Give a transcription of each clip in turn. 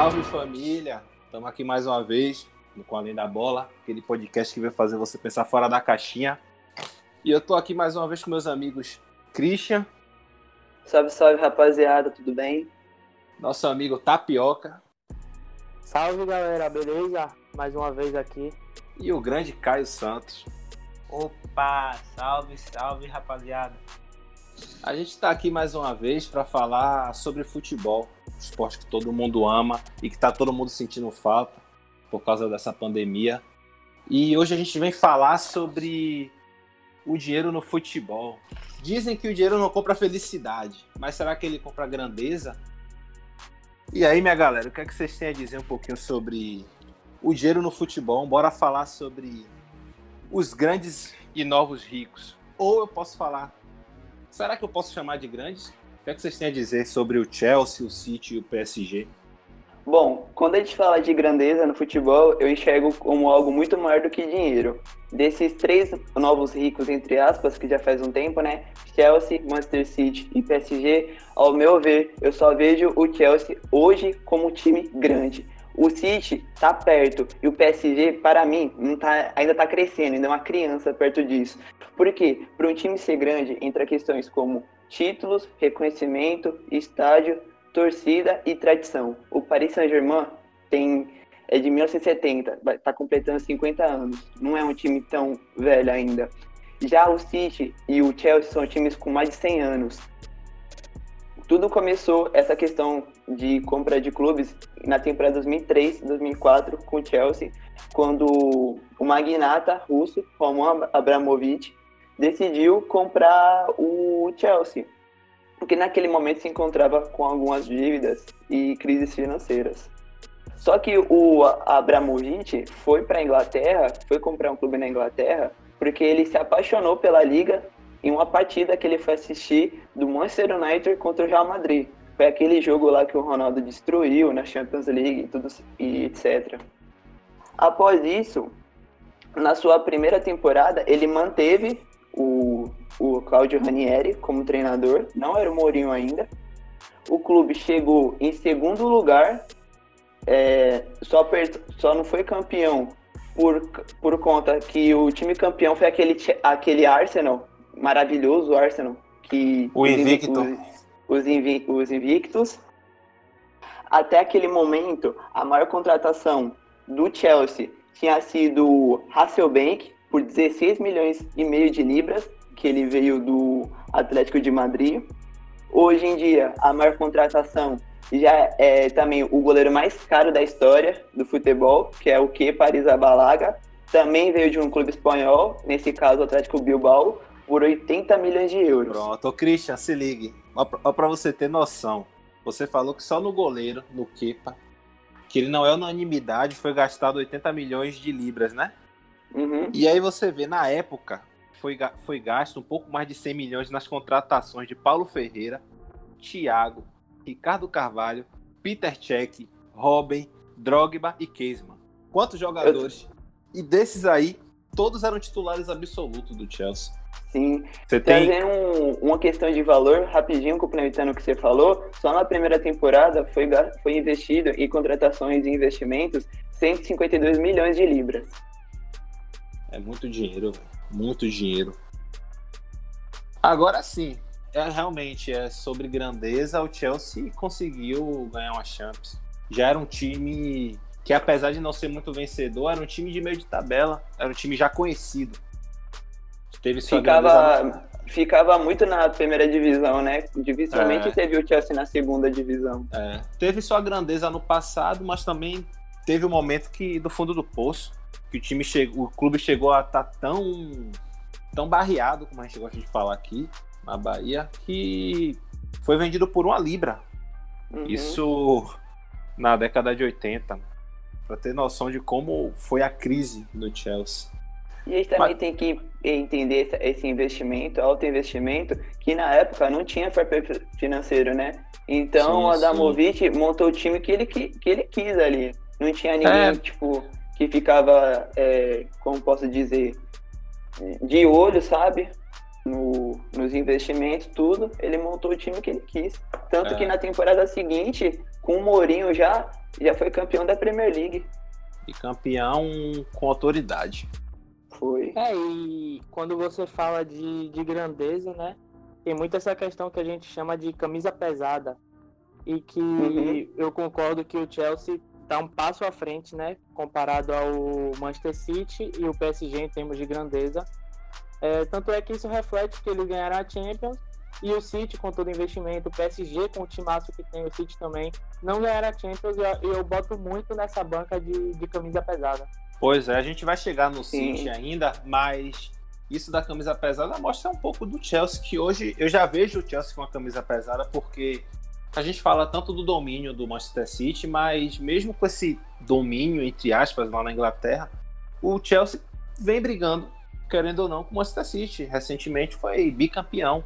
Salve família! Estamos aqui mais uma vez no Com Além da Bola, aquele podcast que vai fazer você pensar fora da caixinha. E eu tô aqui mais uma vez com meus amigos Christian. Salve, salve rapaziada, tudo bem? Nosso amigo Tapioca. Salve galera, beleza? Mais uma vez aqui. E o grande Caio Santos. Opa, salve, salve rapaziada. A gente está aqui mais uma vez para falar sobre futebol, esporte que todo mundo ama e que está todo mundo sentindo falta por causa dessa pandemia. E hoje a gente vem falar sobre o dinheiro no futebol. Dizem que o dinheiro não compra felicidade, mas será que ele compra grandeza? E aí, minha galera, o que é que vocês têm a dizer um pouquinho sobre o dinheiro no futebol? Bora falar sobre os grandes e novos ricos. Ou eu posso falar Será que eu posso chamar de grandes? O que, é que vocês têm a dizer sobre o Chelsea, o City e o PSG? Bom, quando a gente fala de grandeza no futebol, eu enxergo como algo muito maior do que dinheiro. Desses três novos ricos, entre aspas, que já faz um tempo, né? Chelsea, Manchester City e PSG, ao meu ver, eu só vejo o Chelsea hoje como um time grande. O City tá perto e o PSG, para mim, não tá, ainda tá crescendo, ainda é uma criança perto disso. Por quê? Para um time ser grande, entra questões como títulos, reconhecimento, estádio, torcida e tradição. O Paris Saint-Germain tem é de 1970, está completando 50 anos. Não é um time tão velho ainda. Já o City e o Chelsea são times com mais de 100 anos tudo começou essa questão de compra de clubes na temporada 2003, 2004 com o Chelsea, quando o magnata russo Roman Abramovich decidiu comprar o Chelsea, porque naquele momento se encontrava com algumas dívidas e crises financeiras. Só que o Abramovich foi para a Inglaterra, foi comprar um clube na Inglaterra, porque ele se apaixonou pela liga em uma partida que ele foi assistir do Manchester United contra o Real Madrid. Foi aquele jogo lá que o Ronaldo destruiu na Champions League tudo, e etc. Após isso, na sua primeira temporada, ele manteve o, o Claudio Ranieri como treinador, não era o Mourinho ainda. O clube chegou em segundo lugar, é, só, só não foi campeão por, por conta que o time campeão foi aquele, aquele Arsenal maravilhoso Arsenal, que o invicto. Os, os, os invictos. Até aquele momento, a maior contratação do Chelsea tinha sido Hasselbank por 16 milhões e meio de libras, que ele veio do Atlético de Madrid. Hoje em dia, a maior contratação já é também o goleiro mais caro da história do futebol, que é o Kepa Arrizabalaga. Também veio de um clube espanhol, nesse caso o Atlético Bilbao, por 80 milhões de euros. Pronto, Christian, se ligue. Ó, pra você ter noção, você falou que só no goleiro, no Kepa, que ele não é unanimidade, foi gastado 80 milhões de libras, né? Uhum. E aí você vê, na época, foi, foi gasto um pouco mais de 100 milhões nas contratações de Paulo Ferreira, Thiago, Ricardo Carvalho, Peter Cech, Robin, Drogba e Keisman. Quantos jogadores? Eu... E desses aí, todos eram titulares absolutos do Chelsea. Sim. Você tem um, uma questão de valor, rapidinho, complementando o que você falou, só na primeira temporada foi, foi investido em contratações e investimentos 152 milhões de libras. É muito dinheiro, muito dinheiro. Agora sim, é, realmente é sobre grandeza. O Chelsea conseguiu ganhar uma Champions. Já era um time que, apesar de não ser muito vencedor, era um time de meio de tabela, era um time já conhecido Teve sua ficava, ficava muito na primeira divisão, né? Dificilmente é. teve o Chelsea na segunda divisão. É. Teve sua grandeza no passado, mas também teve um momento que do fundo do poço, que o time chegou, o clube chegou a estar tá tão tão barreado, como a gente gosta de falar aqui na Bahia, que foi vendido por uma libra. Uhum. Isso na década de 80, para ter noção de como foi a crise do Chelsea. E a gente também Mas... tem que entender esse investimento, alto investimento, que na época não tinha fair play financeiro, né? Então sim, o Adamovic sim. montou o time que ele, que, que ele quis ali. Não tinha ninguém, é. tipo, que ficava, é, como posso dizer, de olho, sabe? No, nos investimentos, tudo. Ele montou o time que ele quis. Tanto é. que na temporada seguinte, com o Mourinho já, já foi campeão da Premier League. E campeão com autoridade. Foi. É, e quando você fala de, de grandeza, né? Tem muito essa questão que a gente chama de camisa pesada. E que Uhum. eu concordo que o Chelsea está um passo à frente, né? Comparado ao Manchester City e o PSG em termos de grandeza. É, tanto é que isso reflete que eles ganharam a Champions e o City, com todo o investimento, o PSG, com o timaço que tem o City também, não ganharam a Champions e eu, eu boto muito nessa banca de, de camisa pesada. Pois é, a gente vai chegar no Sim. City ainda, mas isso da camisa pesada mostra um pouco do Chelsea, que hoje eu já vejo o Chelsea com a camisa pesada, porque a gente fala tanto do domínio do Manchester City, mas mesmo com esse domínio, entre aspas, lá na Inglaterra, o Chelsea vem brigando, querendo ou não, com o Manchester City. Recentemente foi bicampeão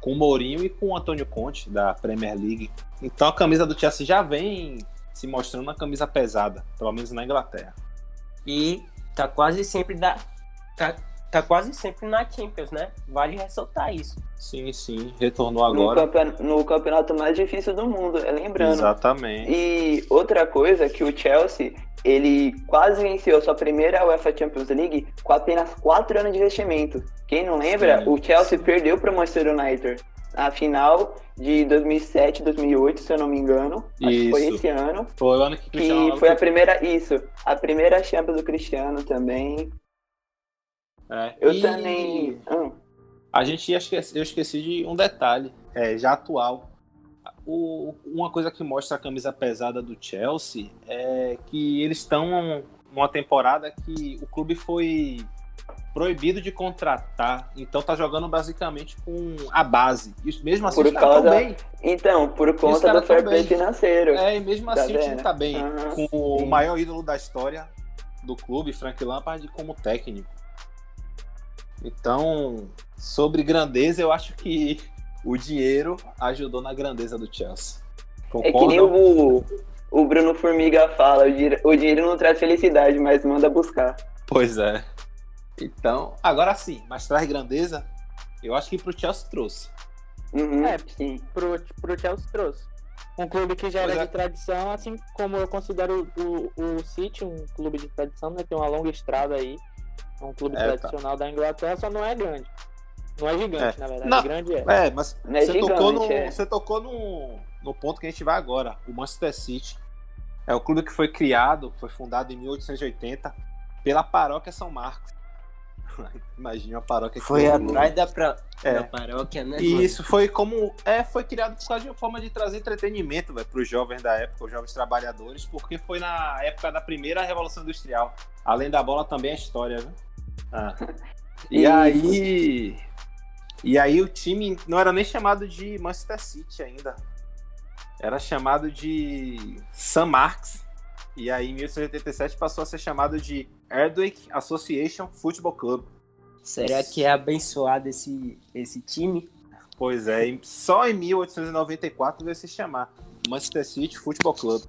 com o Mourinho e com o Antônio Conte da Premier League. Então a camisa do Chelsea já vem se mostrando uma camisa pesada, pelo menos na Inglaterra. E tá quase sempre da. Tá, tá quase sempre na Champions, né? Vale ressaltar isso. Sim, sim, retornou No, agora. campeon- no campeonato mais difícil do mundo, é lembrando. Exatamente. E outra coisa que o Chelsea, ele quase venceu a sua primeira UEFA Champions League com apenas 4 anos de investimento. Quem não lembra, Sim. o Chelsea perdeu para o Manchester United na final de 2007, 2008, se eu não me engano. Acho que foi Isso. esse ano. Foi o ano que Cristiano Que foi a primeira, isso, a primeira Champions do Cristiano também. É. Eu E também... Hum, A gente eu esqueci de um detalhe, é, já atual. O- uma coisa que mostra a camisa pesada do Chelsea é que eles estão numa temporada que o clube foi proibido de contratar, então tá jogando basicamente com a base. E mesmo assim Por os causa- bem. Então, por conta do fair play financeiro. É, e mesmo Tá assim o time tá bem. Aham, com o sim. maior ídolo da história do clube, Frank Lampard, como técnico. Então, sobre grandeza, eu acho que o dinheiro ajudou na grandeza do Chelsea. É que nem o, o Bruno Formiga fala, o dinheiro, o dinheiro não traz felicidade, mas manda buscar. Pois é. Então, agora sim, mas traz grandeza? Eu acho que pro Chelsea trouxe. Uhum, É. sim. pro, pro Chelsea trouxe. Um clube que já era é. de tradição, assim como eu considero o, o City um clube de tradição, né? Tem uma longa estrada aí. É um clube É, tá. tradicional da Inglaterra, só não é grande. Não é gigante, É. na verdade. Não. Grande é. É, mas é você, tocou gigante, no, é. você tocou no, no ponto que a gente vai agora. O Manchester City. É o clube que foi criado, foi fundado em 1880 pela paróquia São Marcos. Imagina a paróquia que Foi atrás da, pra... É. da paróquia, né? E isso foi como. É, foi criado por causa de uma forma de trazer entretenimento para os jovens da época, os jovens trabalhadores, porque foi na época da primeira Revolução Industrial. Além da bola, também a história, viu? Ah. E Isso. aí. E aí o time não era nem chamado de Manchester City ainda. Era chamado de St. Marks. E aí em 1887 passou a ser chamado de Erdwick Association Football Club. Será que é abençoado esse, esse time? Pois é, só em 1894 veio se chamar Manchester City Football Club.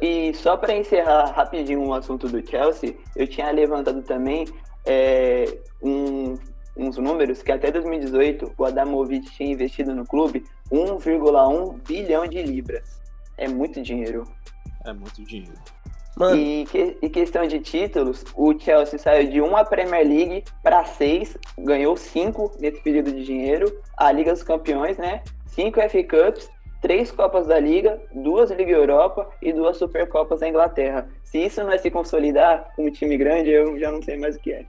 E só para encerrar rapidinho o assunto do Chelsea, eu tinha levantado também é, um- uns números que até 2018 o Adamovic tinha investido no clube 1,1 bilhão de libras. É muito dinheiro. É muito dinheiro. Mano, E, que- e questão de títulos, o Chelsea saiu de uma Premier League para seis, ganhou cinco nesse período de dinheiro, a Liga dos Campeões, né? Cinco FA Cups, três Copas da Liga, duas Liga Europa e duas Supercopas da Inglaterra. Se isso não é se consolidar com um time grande, eu já não sei mais o que é.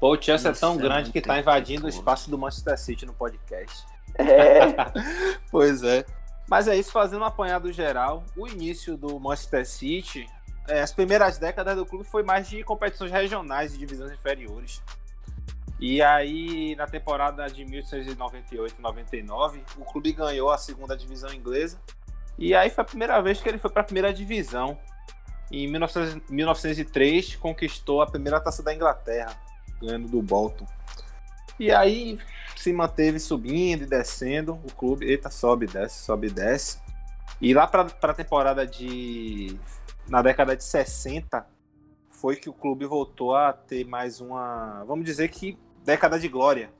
Pô, o Chelsea é tão é grande que tá invadindo o espaço do Manchester City no podcast. É, Pois é. Mas é isso, fazendo um apanhado geral, o início do Manchester City, é, as primeiras décadas do clube foi mais de competições regionais e divisões inferiores. E aí, na temporada de 1898-99, o clube ganhou a segunda divisão inglesa. E aí foi a primeira vez que ele foi para a primeira divisão. Em 1900 1903, conquistou a primeira taça da Inglaterra, ganhando do Bolton. E aí se manteve subindo e descendo. O clube, eita, sobe, desce, sobe desce. E lá para a temporada de. Na década de 60, foi que o clube voltou a ter mais uma. Vamos dizer que década de glória.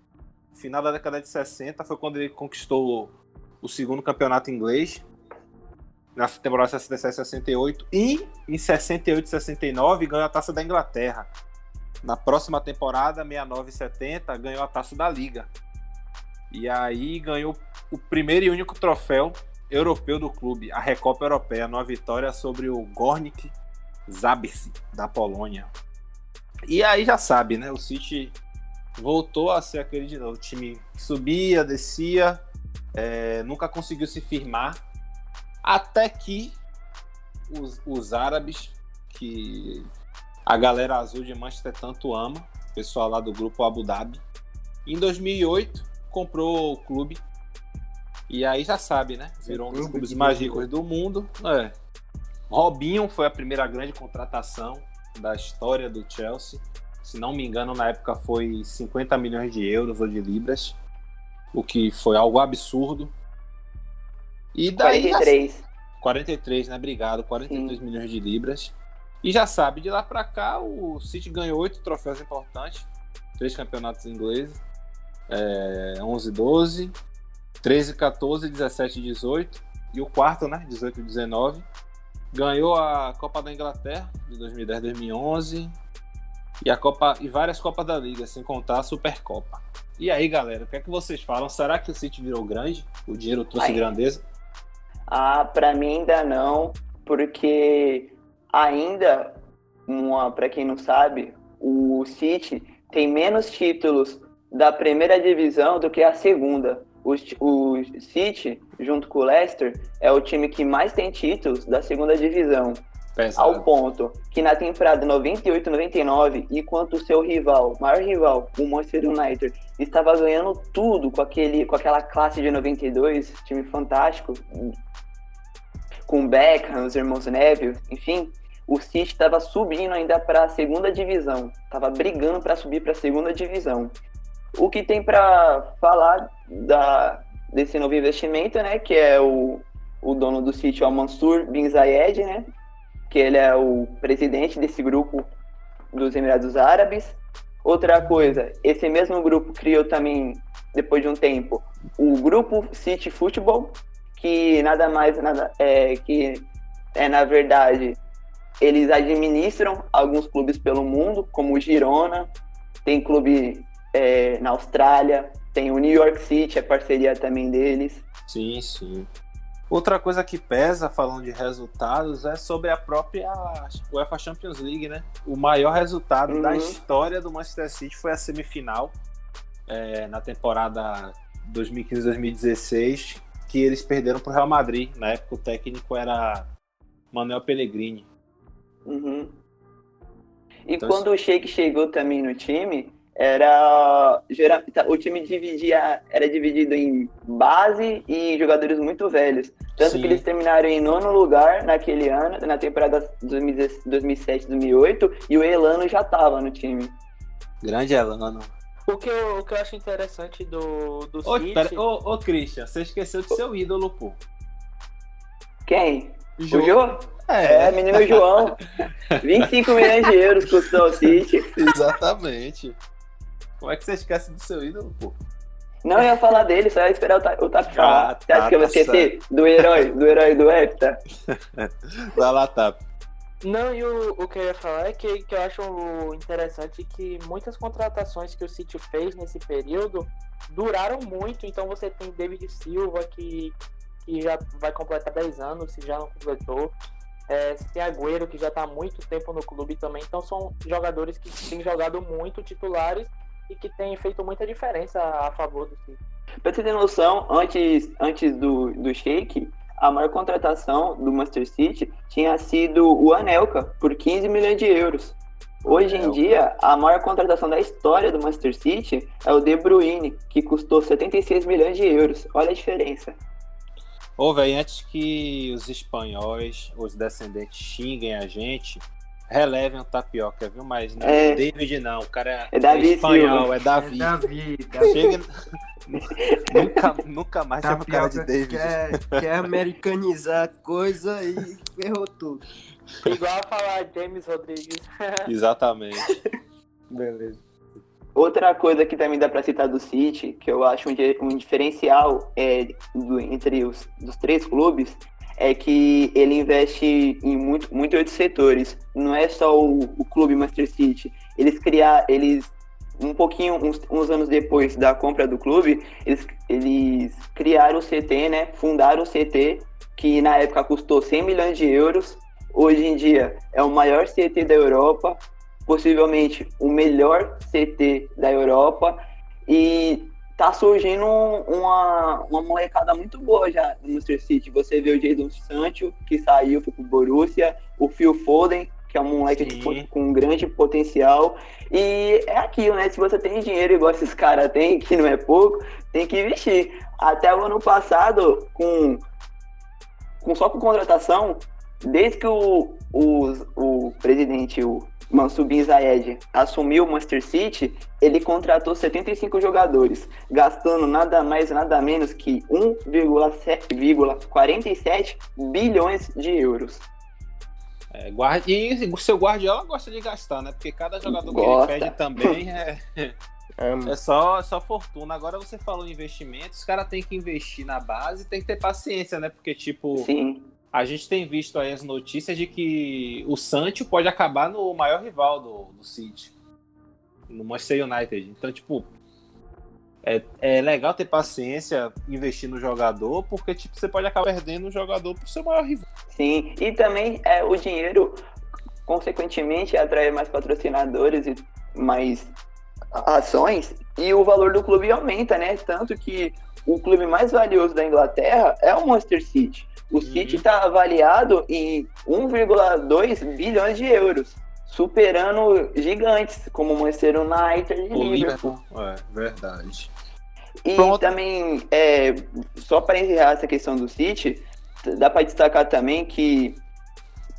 Final da década de 60 foi quando ele conquistou o segundo campeonato inglês. na temporada 67 68 e em 68 69 ganhou a Taça da Inglaterra. Na próxima temporada, 69 70, ganhou a Taça da Liga. E aí ganhou o primeiro e único troféu europeu do clube, a Recopa Europeia, numa vitória sobre o Gornik Zabrze, da Polônia. E aí já sabe, né? O City voltou a ser aquele de novo. O time subia, descia, é, nunca conseguiu se firmar. Até que os, os árabes, que a galera azul de Manchester tanto ama, o pessoal lá do grupo Abu Dhabi, em 2008 comprou o clube. E aí já sabe, né? Virou um dos clubes mais ricos do mundo. É. Robinho foi a primeira grande contratação da história do Chelsea. Se não me engano, na época foi 50 milhões de euros ou de libras, o que foi algo absurdo. E daí 43. 43, né? Obrigado. 43 Sim. milhões de libras. E já sabe, de lá para cá o City ganhou oito troféus importantes, três campeonatos ingleses, é, 11, 12, 13, 14, 17 18 e o quarto, né? 18 e 19 Ganhou a Copa da Inglaterra de 2010, 2011 e a Copa e várias Copas da Liga, sem contar a Supercopa. E aí, galera, o que é que vocês falam? Será que o City virou grande? O dinheiro trouxe aí. grandeza? Ah, para mim ainda não, porque ainda, para quem não sabe, o City tem menos títulos da primeira divisão do que a segunda o, o City, junto com o Leicester, é o time que mais tem títulos da segunda divisão. Pesado. Ao ponto que na temporada 98-99, enquanto o seu rival, maior rival, o Manchester United, estava ganhando tudo com, aquele, com aquela classe de 92, time fantástico, com Beckham, os irmãos Neville, enfim, o City estava subindo ainda para a segunda divisão, estava brigando para subir para a segunda divisão. O que tem para falar da, desse novo investimento, né, que é o, o dono do sítio, o Mansur Bin Zayed, né, que ele é o presidente desse grupo dos Emirados Árabes. Outra coisa, esse mesmo grupo criou também, depois de um tempo, o grupo City Football, que nada mais nada é que é na verdade eles administram alguns clubes pelo mundo, como o Girona, tem clube é, na Austrália, tem o New York City, é parceria também deles. Sim, sim. Outra coisa que pesa, falando de resultados, é sobre a própria UEFA Champions League, né? O maior resultado uhum. da história do Manchester City foi a semifinal é, na temporada 2015-2016, que eles perderam para o Real Madrid. Na época o técnico era Manuel Pellegrini. Uhum. E então, quando o Sheik chegou também no time, era tá, o time dividia era dividido em base e jogadores muito velhos tanto Sim. que eles terminaram em nono lugar naquele ano na temporada 2007 2008 e o Elano já estava no time grande Elano o que eu, o que eu acho interessante do do ô, City... Pera, ô, ô Christian você esqueceu de seu ídolo pô quem Jô. o Jô é. é, menino João. 25 milhões de euros custou o City. Exatamente. Como é que você esquece do seu ídolo, pô? Não, eu ia falar dele, só ia esperar o, ta o Tap falar. Ah, você acha tá, que eu vou tá esquecer certo. do herói, do herói do Hepta? Vai lá, Tap. Não, e o, o que eu ia falar é que, que eu acho interessante que muitas contratações que o City fez nesse período duraram muito. Então você tem David Silva, que, que já vai completar 10 anos, se já não completou. É, você tem Agüero, que já está há muito tempo no clube também. Então são jogadores que têm jogado muito titulares e que tem feito muita diferença a favor do City. Pra você ter noção, antes, antes do, do Sheik, a maior contratação do Manchester City tinha sido o Anelka, por 15 milhões de euros. Hoje em dia, a maior contratação da história do Manchester City é o De Bruyne, que custou 76 milhões de euros. Olha a diferença. Ô, velho, antes que os espanhóis, os descendentes xinguem a gente, relevem o tapioca, viu? Mas não é David não, o cara é, é, Davi é espanhol, Silva. é Davi. É Davi, Davi. Chega... nunca, nunca mais chama o cara de David. Quer, quer americanizar a coisa e ferrou tudo. Igual a falar James Rodrigues. Exatamente. Beleza. Outra coisa que também dá para citar do City, que eu acho um, um diferencial é, do, entre os dos três clubes, é que ele investe em muito, muito outros setores. Não é só o, o clube Manchester City. Eles criar, eles um pouquinho, uns, uns, anos depois da compra do clube, eles, eles criaram o CT, né? Fundaram o CT, que na época custou 100 milhões de euros. Hoje em dia é o maior CT da Europa, possivelmente o melhor CT da Europa. E tá surgindo uma, uma molecada muito boa já no Manchester City. Você vê o Jadon Sancho, que saiu, foi pro Borussia, o Phil Foden, que é um moleque tipo, com um grande potencial. E é aquilo, né? Se você tem dinheiro igual esses caras têm, que não é pouco, tem que investir. Até o ano passado, com, com só com contratação, desde que o, o, o presidente, o Mansubin Zayed, assumiu o Manchester City, ele contratou 75 jogadores, gastando nada mais nada menos que 1,47 bilhões de euros. É, guarda, e o seu Guardiola gosta de gastar, né? Porque cada jogador gosta. que ele pede também é, é só, só fortuna. Agora você falou em investimento, os caras têm que investir na base tem que ter paciência, né? Porque, tipo, Sim. A gente tem visto aí as notícias de que o Sancho pode acabar no maior rival do, do City, no Manchester United. Então, tipo, é, é legal ter paciência, investir no jogador, porque tipo, você pode acabar perdendo o jogador pro seu maior rival. Sim, e também é, o dinheiro, consequentemente, atrai mais patrocinadores e mais ações, e o valor do clube aumenta, né? Tanto que o clube mais valioso da Inglaterra é o Manchester City. O uhum. City está avaliado em 1,2 bilhões de euros superando gigantes como o Manchester United e o Liverpool. É, verdade. E Pronto. também, é, só para encerrar essa questão do City, dá para destacar também que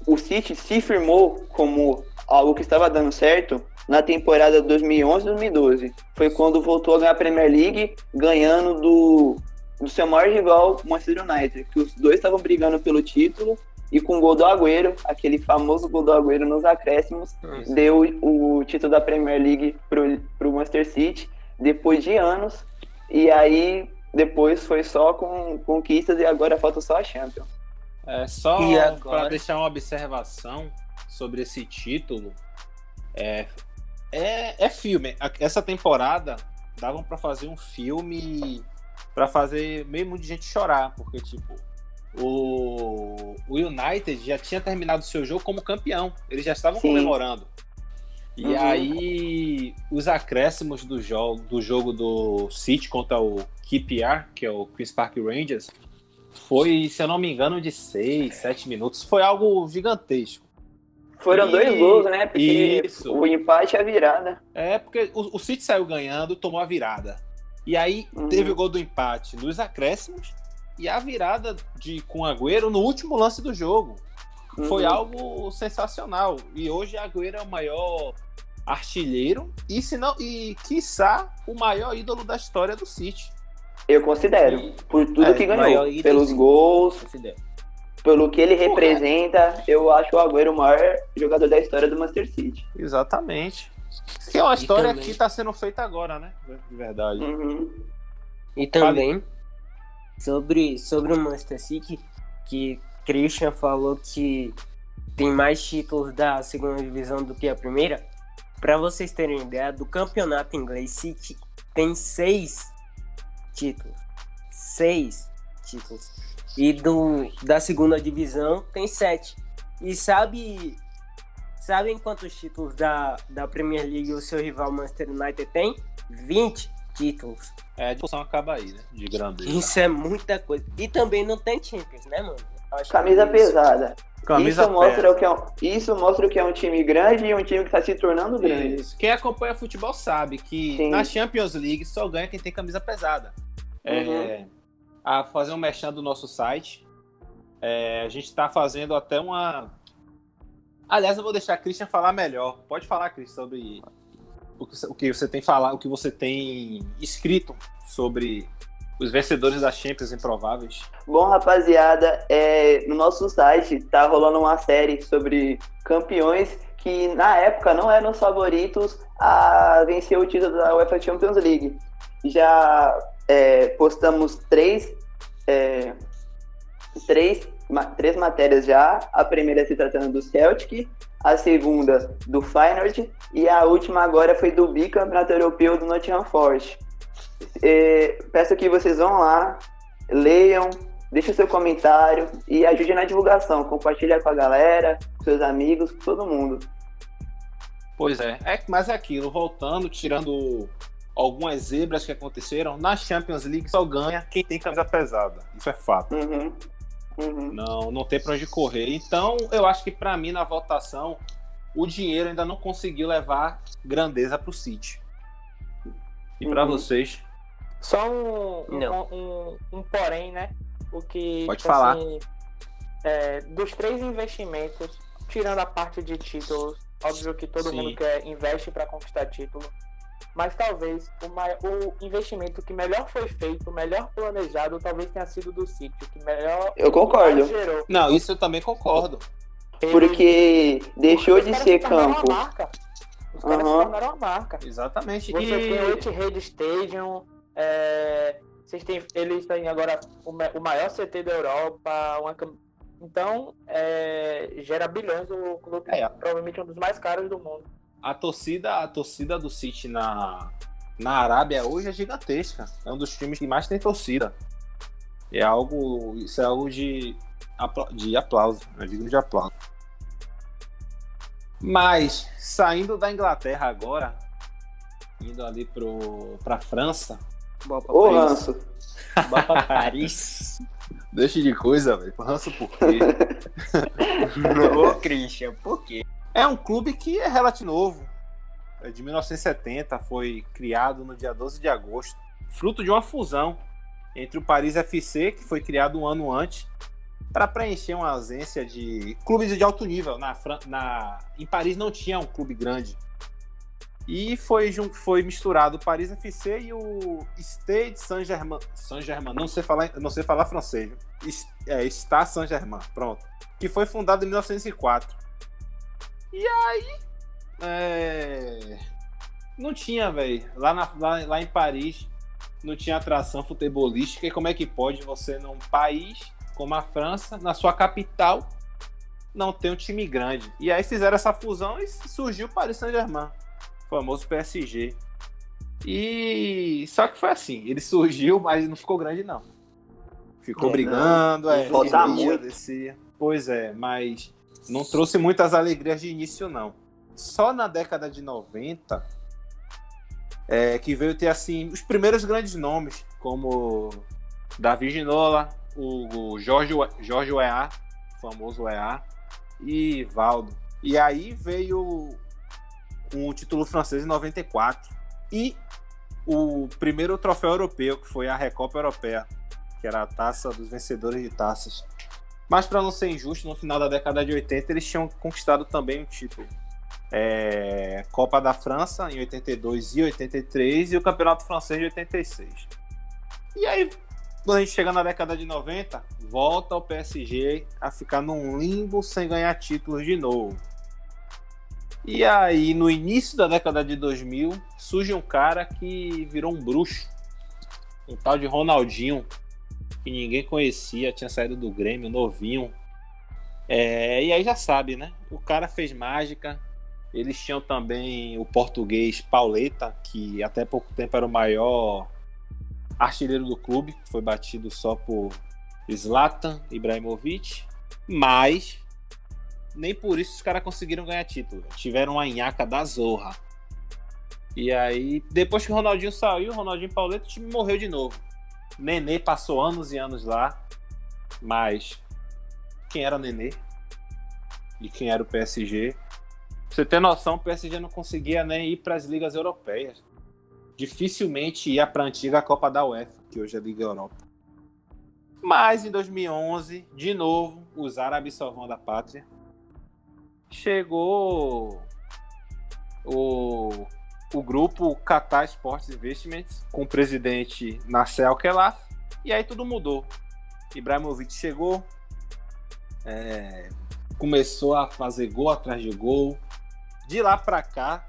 o City se firmou como algo que estava dando certo na temporada 2011-2012. Foi quando voltou a ganhar a Premier League, ganhando do, do seu maior rival, Manchester United, que os dois estavam brigando pelo título e com o gol do Agüero, aquele famoso gol do Agüero nos acréscimos, Isso. deu o título da Premier League para o Manchester City, depois de anos, e aí depois foi só com conquistas e agora falta só a Champions. É só para deixar uma observação sobre esse título, é, é, é filme. Essa temporada davam para fazer um filme para fazer meio mundo de gente chorar, porque tipo o, o United já tinha terminado o seu jogo como campeão. Eles já estavam Sim. comemorando. E uhum. aí, os acréscimos do jogo, do jogo do City contra o KPR, que é o Queen's Park Rangers, foi, se eu não me engano, de 6, 7 minutos. Foi algo gigantesco. Foram e... dois gols, né? Porque Isso. o empate é a virada. É, porque o, o City saiu ganhando, tomou a virada. E aí uhum. teve o gol do empate nos acréscimos e a virada de com Agüero no último lance do jogo. Uhum. Foi algo sensacional. E hoje Agüero é o maior artilheiro e se não e quiçá o maior ídolo da história do City. Eu considero, por tudo é, que ganhou, pelos gols, pelo que ele representa, eu acho o Agüero o maior jogador da história do Manchester City. Exatamente. Que é uma história que está sendo feita agora, né? De verdade. Uhum. E também sobre, sobre o Manchester City, que Christian falou que tem mais títulos da segunda divisão do que a primeira. Para vocês terem ideia, do campeonato inglês, City tem seis títulos. Seis títulos. E do, da segunda divisão tem sete. E sabe. Sabem quantos títulos da, da Premier League o seu rival Manchester United tem? 20 títulos. É, a discussão acaba aí, né? De grandeza. Isso é muita coisa. E também não tem Champions, né, mano? Camisa é pesada. Camisa isso, mostra o que é um, isso mostra o que é um time grande e um time que está se tornando grande. Isso. Quem acompanha futebol sabe que Sim. na Champions League só ganha quem tem camisa pesada. É, uhum. É, a fazer um mexendo do nosso site. É, a gente está fazendo até uma. Aliás, eu vou deixar a Christian falar melhor. Pode falar, Christian, sobre o que, o que você tem falar, o que você tem escrito sobre os vencedores da Champions improváveis. Bom, rapaziada, é, no nosso site tá rolando uma série sobre campeões que na época não eram os favoritos a vencer o título da UEFA Champions League. Já é, postamos três, é, três ma- três matérias já. A primeira se tratando do Celtic, a segunda do Feyenoord e a última agora foi do bicampeonato europeu do Nottingham Forest. É, peço que vocês vão lá, leiam, deixem seu comentário e ajudem na divulgação. Compartilha com a galera, com seus amigos, com todo mundo. Pois é. é. Mas é aquilo, voltando, tirando algumas zebras que aconteceram, na Champions League só ganha quem tem camisa pesada. Isso é fato. Uhum. Uhum. Não, não tem pra onde correr. Então, eu acho que pra mim, na votação, o dinheiro ainda não conseguiu levar grandeza pro City. E pra Uhum. vocês? Só um, um, um, um porém, né? O que Pode tipo falar. assim, é, dos três investimentos, tirando a parte de títulos, óbvio que todo Sim. mundo quer investe para conquistar título, mas talvez o, o investimento que melhor foi feito, melhor planejado, talvez tenha sido do City, o que melhor Eu concordo. gerou. Não, isso eu também concordo. Ele- Porque deixou os de caras ser campo. Os caras Aham. se tornaram uma marca. Exatamente. Você tem o E... Etihad Stadium, é, vocês têm, eles têm agora o, ma- o maior CT da Europa, uma então é, gera bilhões o clube, É. provavelmente um dos mais caros do mundo. A torcida, a torcida do City na, na Arábia hoje é gigantesca. É um dos times que mais tem torcida. É algo, isso é algo de, de aplauso, é digno de aplauso. Mas saindo da Inglaterra agora, indo ali pro para França, Bom pra Ô, Paris. Ranço, Bom pra Paris. deixa de coisa, velho. Ranço por quê? Ô, Christian, por quê? É um clube que é relativo novo. É de 1970, foi criado no dia 12 de agosto, fruto de uma fusão entre o Paris FC, que foi criado um ano antes, para preencher uma ausência de clubes de alto nível. Na, na- em Paris não tinha um clube grande. E foi, foi misturado o Paris FC e o Stade Saint-Germain. Saint-Germain, não sei falar, não sei falar francês. É, Stade Saint-Germain, pronto. Que foi fundado em 1904. E aí. é, Não tinha, velho. Lá, na- lá, lá em Paris não tinha atração futebolística. E como é que pode você, num país como a França, na sua capital, não ter um time grande? E aí fizeram essa fusão e surgiu o Paris Saint-Germain, o famoso PSG. E só que foi assim, ele surgiu, mas não ficou grande não. Ficou É, brigando, é, muito. descia. Pois é, mas não trouxe muitas alegrias de início não. Só na década de 90 é, que veio ter assim os primeiros grandes nomes, como Davi Ginola, o, o Jorge, Jorge Weah, famoso Weah, e Valdo. E aí veio um título francês em 94 e o primeiro troféu europeu, que foi a Recopa Europeia, que era a taça dos vencedores de taças. Mas para não ser injusto, no final da década de 80 eles tinham conquistado também um título. É, Copa da França em 82 e 83 e o Campeonato Francês de 86. E aí, quando a gente chega na década de 90, volta o PSG a ficar num limbo sem ganhar títulos de novo. E aí, no início da década de 2000, surge um cara que virou um bruxo. Um tal de Ronaldinho, que ninguém conhecia, tinha saído do Grêmio, novinho. É, e aí já sabe, né? O cara fez mágica. Eles tinham também o português Pauleta, que até pouco tempo era o maior artilheiro do clube, que foi batido só por Zlatan Ibrahimovic. Mas nem por isso os caras conseguiram ganhar título. Tiveram uma nhaca da zorra. E aí, depois que o Ronaldinho saiu, o Ronaldinho Pauleta, o time morreu de novo. Nenê passou anos e anos lá, mas quem era Nenê? E quem era o PSG? Pra você ter noção, o PSG não conseguia nem ir para as ligas europeias. Dificilmente ia para a antiga Copa da UEFA, que hoje é a Liga Europa. Mas em 2011, de novo, os árabes vão da pátria. Chegou o, o grupo Qatar Sports Investments, com o presidente Nasser Al-Khelaifi, e aí tudo mudou. Ibrahimovic chegou, é, começou a fazer gol atrás de gol. De lá para cá,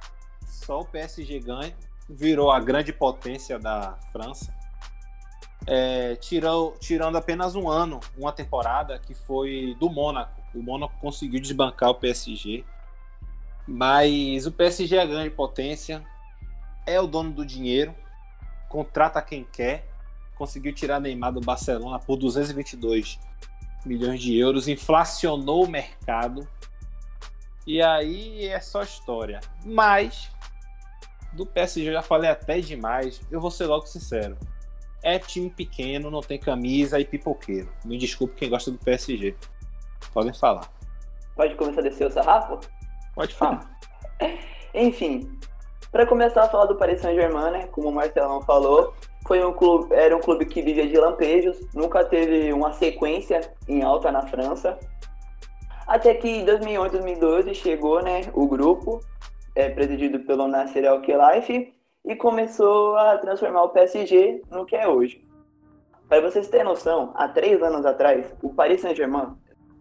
só o PSG ganha, virou a grande potência da França. é, tirou, tirando apenas um ano, uma temporada, que foi do Mônaco. O Mônaco conseguiu desbancar o PSG. Mas o PSG é grande potência, é o dono do dinheiro, contrata quem quer, conseguiu tirar Neymar do Barcelona por 222 milhões de euros, inflacionou o mercado. E aí é só história. Mas do PSG eu já falei até demais. Eu vou ser logo sincero. É time pequeno, não tem camisa e pipoqueiro. Me desculpe quem gosta do PSG. Podem falar. Pode começar a descer o sarrafo? Pode falar. Enfim, para começar a falar do Paris Saint-Germain, né, como o Marcelão falou, foi um clube, era um clube que vivia de lampejos, nunca teve uma sequência em alta na França. Até que em 2011, 2012 chegou, né, o grupo é, presidido pelo Nasser Al-Khelaifi e começou a transformar o PSG no que é hoje. Para vocês terem noção, há três anos atrás, o Paris Saint-Germain,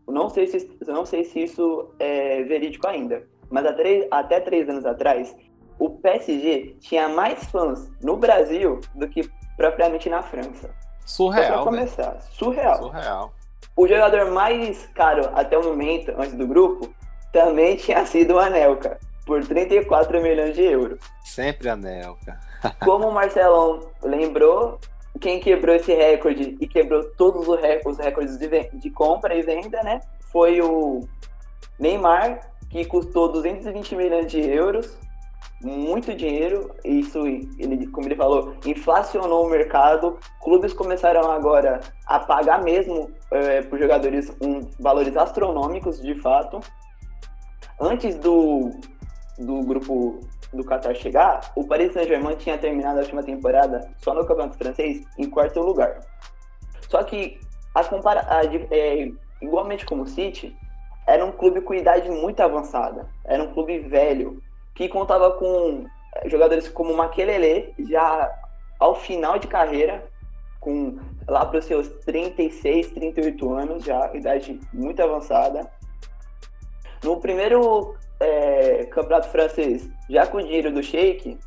não sei se não sei se isso é verídico ainda, mas três, até três anos atrás, o PSG tinha mais fãs no Brasil do que propriamente na França. Surreal. Para começar, surreal. Surreal. O jogador mais caro até o momento, antes do grupo, também tinha sido o Anelka, por 34 milhões de euros. Sempre Anelka. Como o Marcelão lembrou, quem quebrou esse recorde e quebrou todos os recordes de, de compra e venda, né? Foi o Neymar, que custou 220 milhões de euros muito dinheiro. Isso, ele, como ele falou, inflacionou o mercado. Clubes começaram agora a pagar mesmo é, por jogadores um, valores astronômicos, de fato. Antes do, do grupo do Qatar chegar, o Paris Saint-Germain tinha terminado a última temporada só no Campeonato Francês em quarto lugar. Só que, a compara a, é, igualmente como o City, era um clube com idade muito avançada. Era um clube velho, que contava com eh, jogadores como Maquelele, já ao final de carreira, com lá para os seus 36, 38 anos, já idade muito avançada. No primeiro é, campeonato francês, já com o dinheiro do Sheik,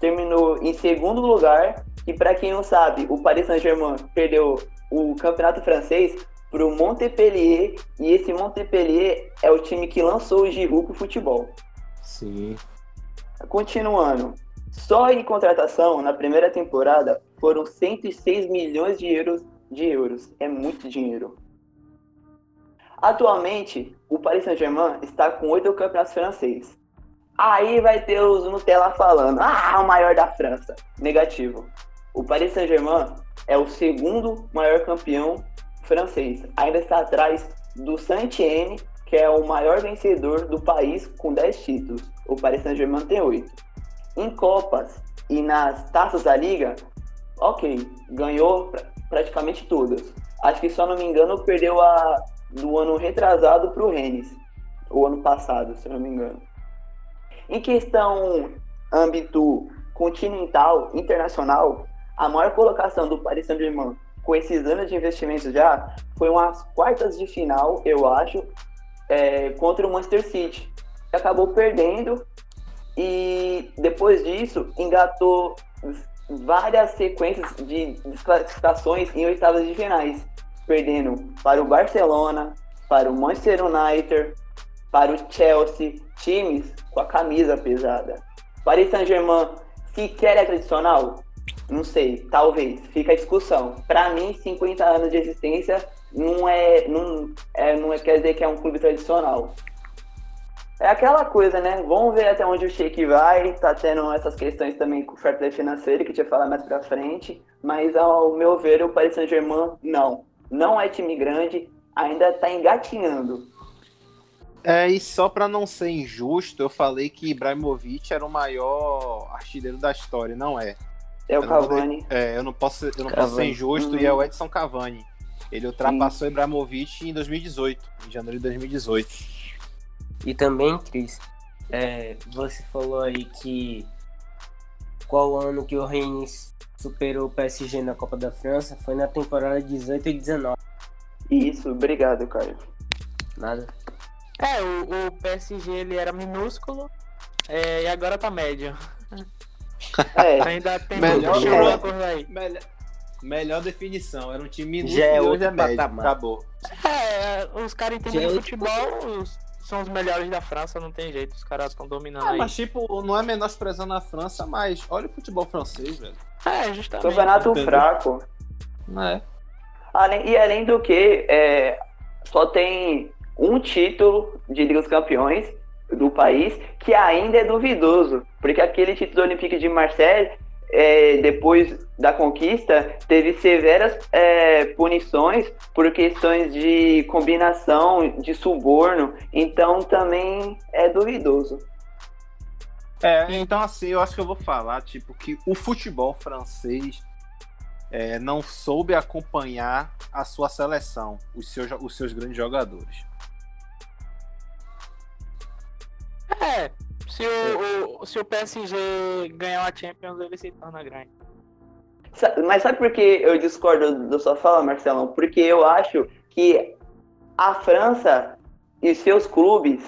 terminou em segundo lugar. E para quem não sabe, o Paris Saint-Germain perdeu o campeonato francês para o Montpellier. E esse Montpellier é o time que lançou o Giroud para o futebol. Sim. Continuando. Só em contratação, na primeira temporada, foram 106 milhões de euros. De euros. É muito dinheiro. Atualmente, o Paris Saint-Germain está com oito campeonatos franceses. Aí vai ter os Nutella falando, ah, o maior da França. Negativo. O Paris Saint-Germain é o segundo maior campeão francês. Ainda está atrás do Saint-Étienne, que é o maior vencedor do país com 10 títulos. O Paris Saint-Germain tem 8. Em Copas e nas taças da Liga, ok, ganhou praticamente todas. Acho que, só não me engano, perdeu a do ano retrasado para o Rennes, o ano passado, se não me engano. Em questão âmbito continental, internacional, a maior colocação do Paris Saint-Germain com esses anos de investimentos já foi umas quartas de final, eu acho, é, contra o Manchester City. Acabou perdendo e depois disso engatou várias sequências de desclassificações em oitavas de finais, perdendo para o Barcelona, para o Manchester United, para o Chelsea, times com a camisa pesada. Paris Saint-Germain sequer é tradicional? Não sei, talvez, fica a discussão. Para mim, 50 anos de existência não é, não é, não é, quer dizer que é um clube tradicional. É aquela coisa, né? Vamos ver até onde o Sheik vai. Tá tendo essas questões também com o fair play financeiro, que a gente vai falar mais pra frente. Mas, ao meu ver, o Paris Saint-Germain, não. Não é time grande, ainda tá engatinhando. É, e só para não ser injusto, eu falei que Ibrahimovic era o maior artilheiro da história, não é. É o Cavani. é, eu não posso, eu não posso ser injusto uhum. e é o Edson Cavani. Ele ultrapassou Sim. Ibrahimovic em 2018, em janeiro de 2018. E também, Cris, é, você falou aí que qual ano que o Rennes superou o PSG na Copa da França foi na temporada 18 e 19. Isso, obrigado, Caio. Nada. É, o, o PSG ele era minúsculo é, e agora tá médio. É, Ainda tem melhor, melhor, aí. Melhor, Melhor definição. Era um time minúsculo Já é e hoje é médio. patamar. Acabou. É, os caras entendem é futebol, os- são os melhores da França, não tem jeito, os caras estão dominando Ah, aí. mas tipo, não é menosprezando a França, mas olha o futebol francês, velho. É, justamente. Campeonato Entendeu? fraco. É? Além- e além do que, é, só tem um título de Liga dos Campeões do país que ainda é duvidoso. Porque aquele título do Olympique de Marseille, é, depois da conquista, teve severas é, punições por questões de combinação, de suborno. Então também é duvidoso. É, então assim, eu acho que eu vou falar, tipo, que o futebol francês é, não soube acompanhar a sua seleção, os seus, os seus grandes jogadores. É, se o, o- se o PSG ganhar a Champions, ele se torna grande. Mas sabe por que eu discordo da sua fala, Marcelão? Porque eu acho que a França e seus clubes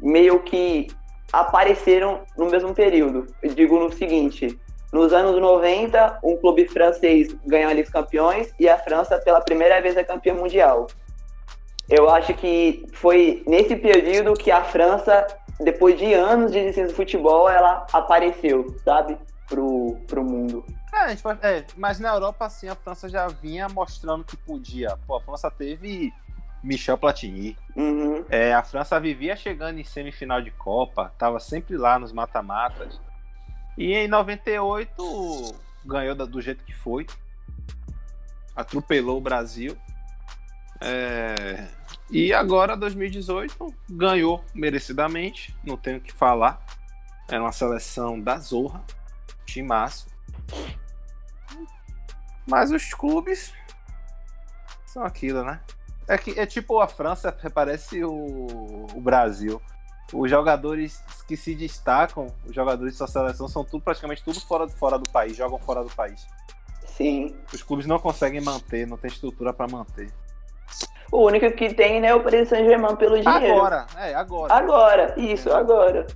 meio que apareceram no mesmo período. Eu digo no seguinte: nos anos 90, um clube francês ganhou a Liga dos Campeões e a França, pela primeira vez, é campeã mundial. Eu acho que foi nesse período que a França, depois de anos de existência do futebol, ela apareceu, sabe? Pro, pro mundo. É, a gente pode- é, mas na Europa, assim, a França já vinha mostrando que podia. Pô, a França teve Michel Platini. Uhum. É, a França vivia chegando em semifinal de Copa, tava sempre lá nos mata-matas. E em 98 ganhou da- do jeito que foi. Atropelou o Brasil. É, e agora, 2018, ganhou merecidamente, não tenho o que falar. Era uma seleção da Zorra, timaço. Mas os clubes são aquilo, né? É, que, é tipo a França, parece o, o Brasil. Os jogadores que se destacam, os jogadores de sua seleção, são tudo praticamente tudo fora, fora do país, jogam fora do país. Sim. Os clubes não conseguem manter, não tem estrutura para manter. O único que tem, né, é o Paris Saint-Germain pelo dinheiro. Agora, é, agora. Agora, isso, agora.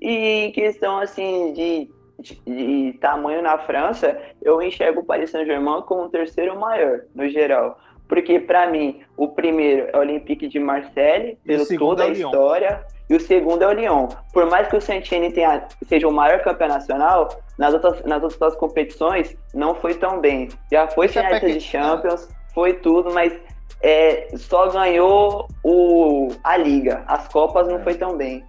E em questão, assim, de, de, de tamanho na França, eu enxergo o Paris Saint-Germain como o terceiro maior, no geral. Porque, pra mim, o primeiro é o Olympique de Marseille, pelo toda é a história. E o segundo é o Lyon. Por mais que o Saint-Etienne tenha, seja o maior campeão nacional, nas outras, nas outras competições não foi tão bem. Já foi é finalista de porque- Champions, foi tudo, mas é, só ganhou o, a Liga. As Copas não É. foi tão bem.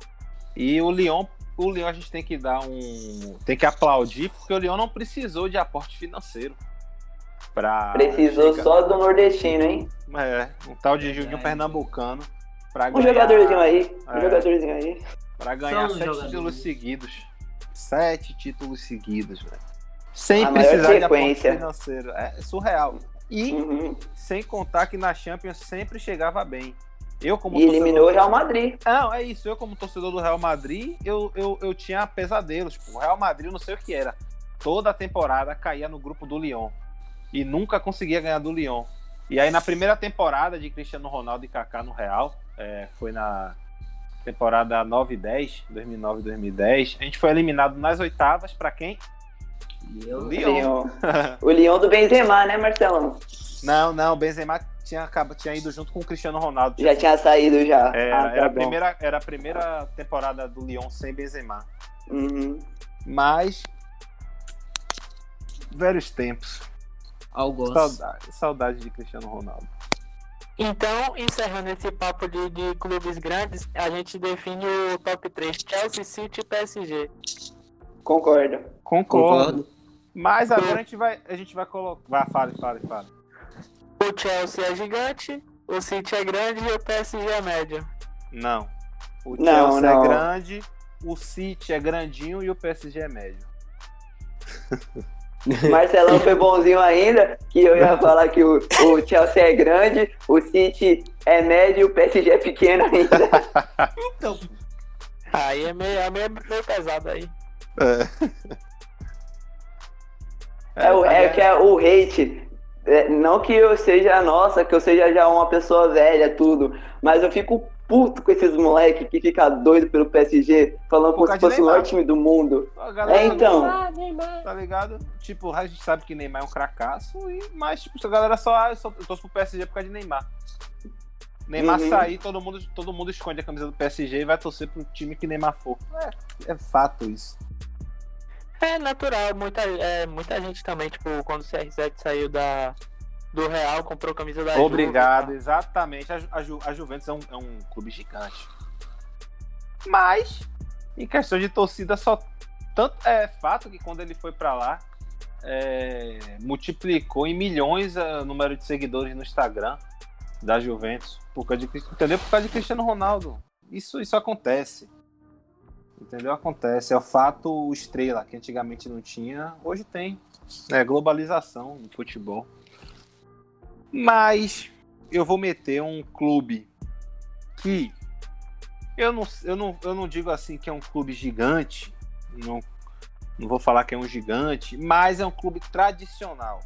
E o Lyon, o Lyon a gente tem que dar um. Tem que aplaudir, porque o Lyon não precisou de aporte financeiro. Pra Precisou chegar- só do nordestino, hein? É, um tal de Juninho É. Pernambucano. Pra Um ganhar, jogadorzinho aí. Um É. jogadorzinho aí. Pra ganhar São sete títulos seguidos. Sete títulos seguidos, velho. Sem A precisar de aporte financeiro. É surreal. E Uhum. sem contar que na Champions sempre chegava bem. Eu, como E eliminou o Real Madrid. Não, é isso. Eu, como torcedor do Real Madrid, eu, eu, eu tinha pesadelos. Tipo, o Real Madrid, eu não sei o que era. Toda a temporada caía no grupo do Lyon. E nunca conseguia ganhar do Lyon. E aí, na primeira temporada de Cristiano Ronaldo e Kaká no Real, é, foi na temporada 9 e 10, 2009 e 2010, a gente foi eliminado nas oitavas para quem? Lyon. o Lyon do Benzema, né, Marcelão? Não, não, o Benzema tinha, tinha ido junto com o Cristiano Ronaldo. Já tinha saído já. É, ah, tá era, a primeira, era a primeira temporada do Lyon sem Benzema. Uhum. Mas. Velhos tempos. Algoz. Saudade, saudade de Cristiano Ronaldo. Então, encerrando esse papo de, de clubes grandes, a gente define o top 3, Chelsea, City e PSG. Concordo. Concordo. Concordo. Mas agora a gente vai, a gente vai colocar. Vai, fale, fale, fale. O Chelsea é gigante, o City é grande e o PSG é médio. Não. O Não, Chelsea não. é grande, o City é grandinho e o PSG é médio. Marcelão foi bonzinho ainda, que eu ia falar que o, o Chelsea é grande, o City é médio e o PSG é pequeno ainda. Então, Aí é meio, é meio, meio pesado aí. É, o, é que é o hate é, não que eu seja, nossa, que eu seja já uma pessoa velha, tudo, mas eu fico puto com esses moleques que fica doido pelo PSG, falando como se fosse o maior time do mundo. É, então. Neymar, Neymar. Tá ligado? Tipo, a gente sabe que Neymar é um cracaço, e, mas, tipo, a galera só, ah, eu, só, torço pro PSG por causa de Neymar. Neymar uhum. sair, todo mundo, todo mundo esconde a camisa do PSG e vai torcer pro time que Neymar for. É, é fato isso. É natural, muita, é, muita gente também, tipo, quando o CR7 saiu da, do Real, comprou a camisa da Obrigado, Juve, exatamente. A, a, Ju, a Juventus é um, é um clube gigante. Mas, em questão de torcida, só. Tanto é fato que quando ele foi para lá, é, multiplicou em milhões o número de seguidores no Instagram da Juventus. Por causa de, entendeu? Por causa de Cristiano Ronaldo. Isso, isso acontece. Entendeu? Acontece. É o fato estrela, que antigamente não tinha, hoje tem. É globalização no futebol. Mas eu vou meter um clube que eu não, eu não, eu não digo assim que é um clube gigante, não, não vou falar que é um gigante, mas é um clube tradicional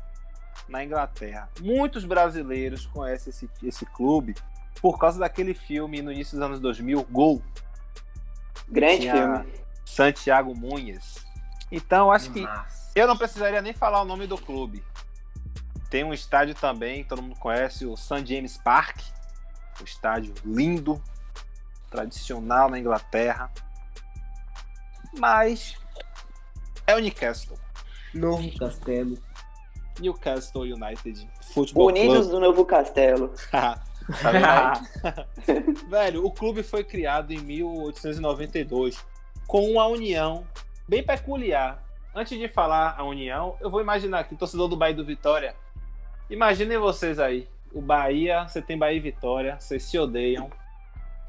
na Inglaterra. Muitos brasileiros conhecem esse, esse clube por causa daquele filme no início dos anos 2000, Gol. Grande filme. Santiago Munhas. Então, acho que eu não precisaria nem falar o nome do clube. Tem um estádio também, todo mundo conhece, o St. James Park. Um estádio lindo, tradicional na Inglaterra. Mas é o Newcastle. Novo Castelo. Newcastle United Futebol Unidos do Novo Castelo. Tá Velho, o clube foi criado em 1892 com uma união bem peculiar. Antes de falar a união, eu vou imaginar aqui, torcedor do Bahia do Vitória. Imaginem vocês aí. O Bahia, você tem Bahia e Vitória, vocês se odeiam.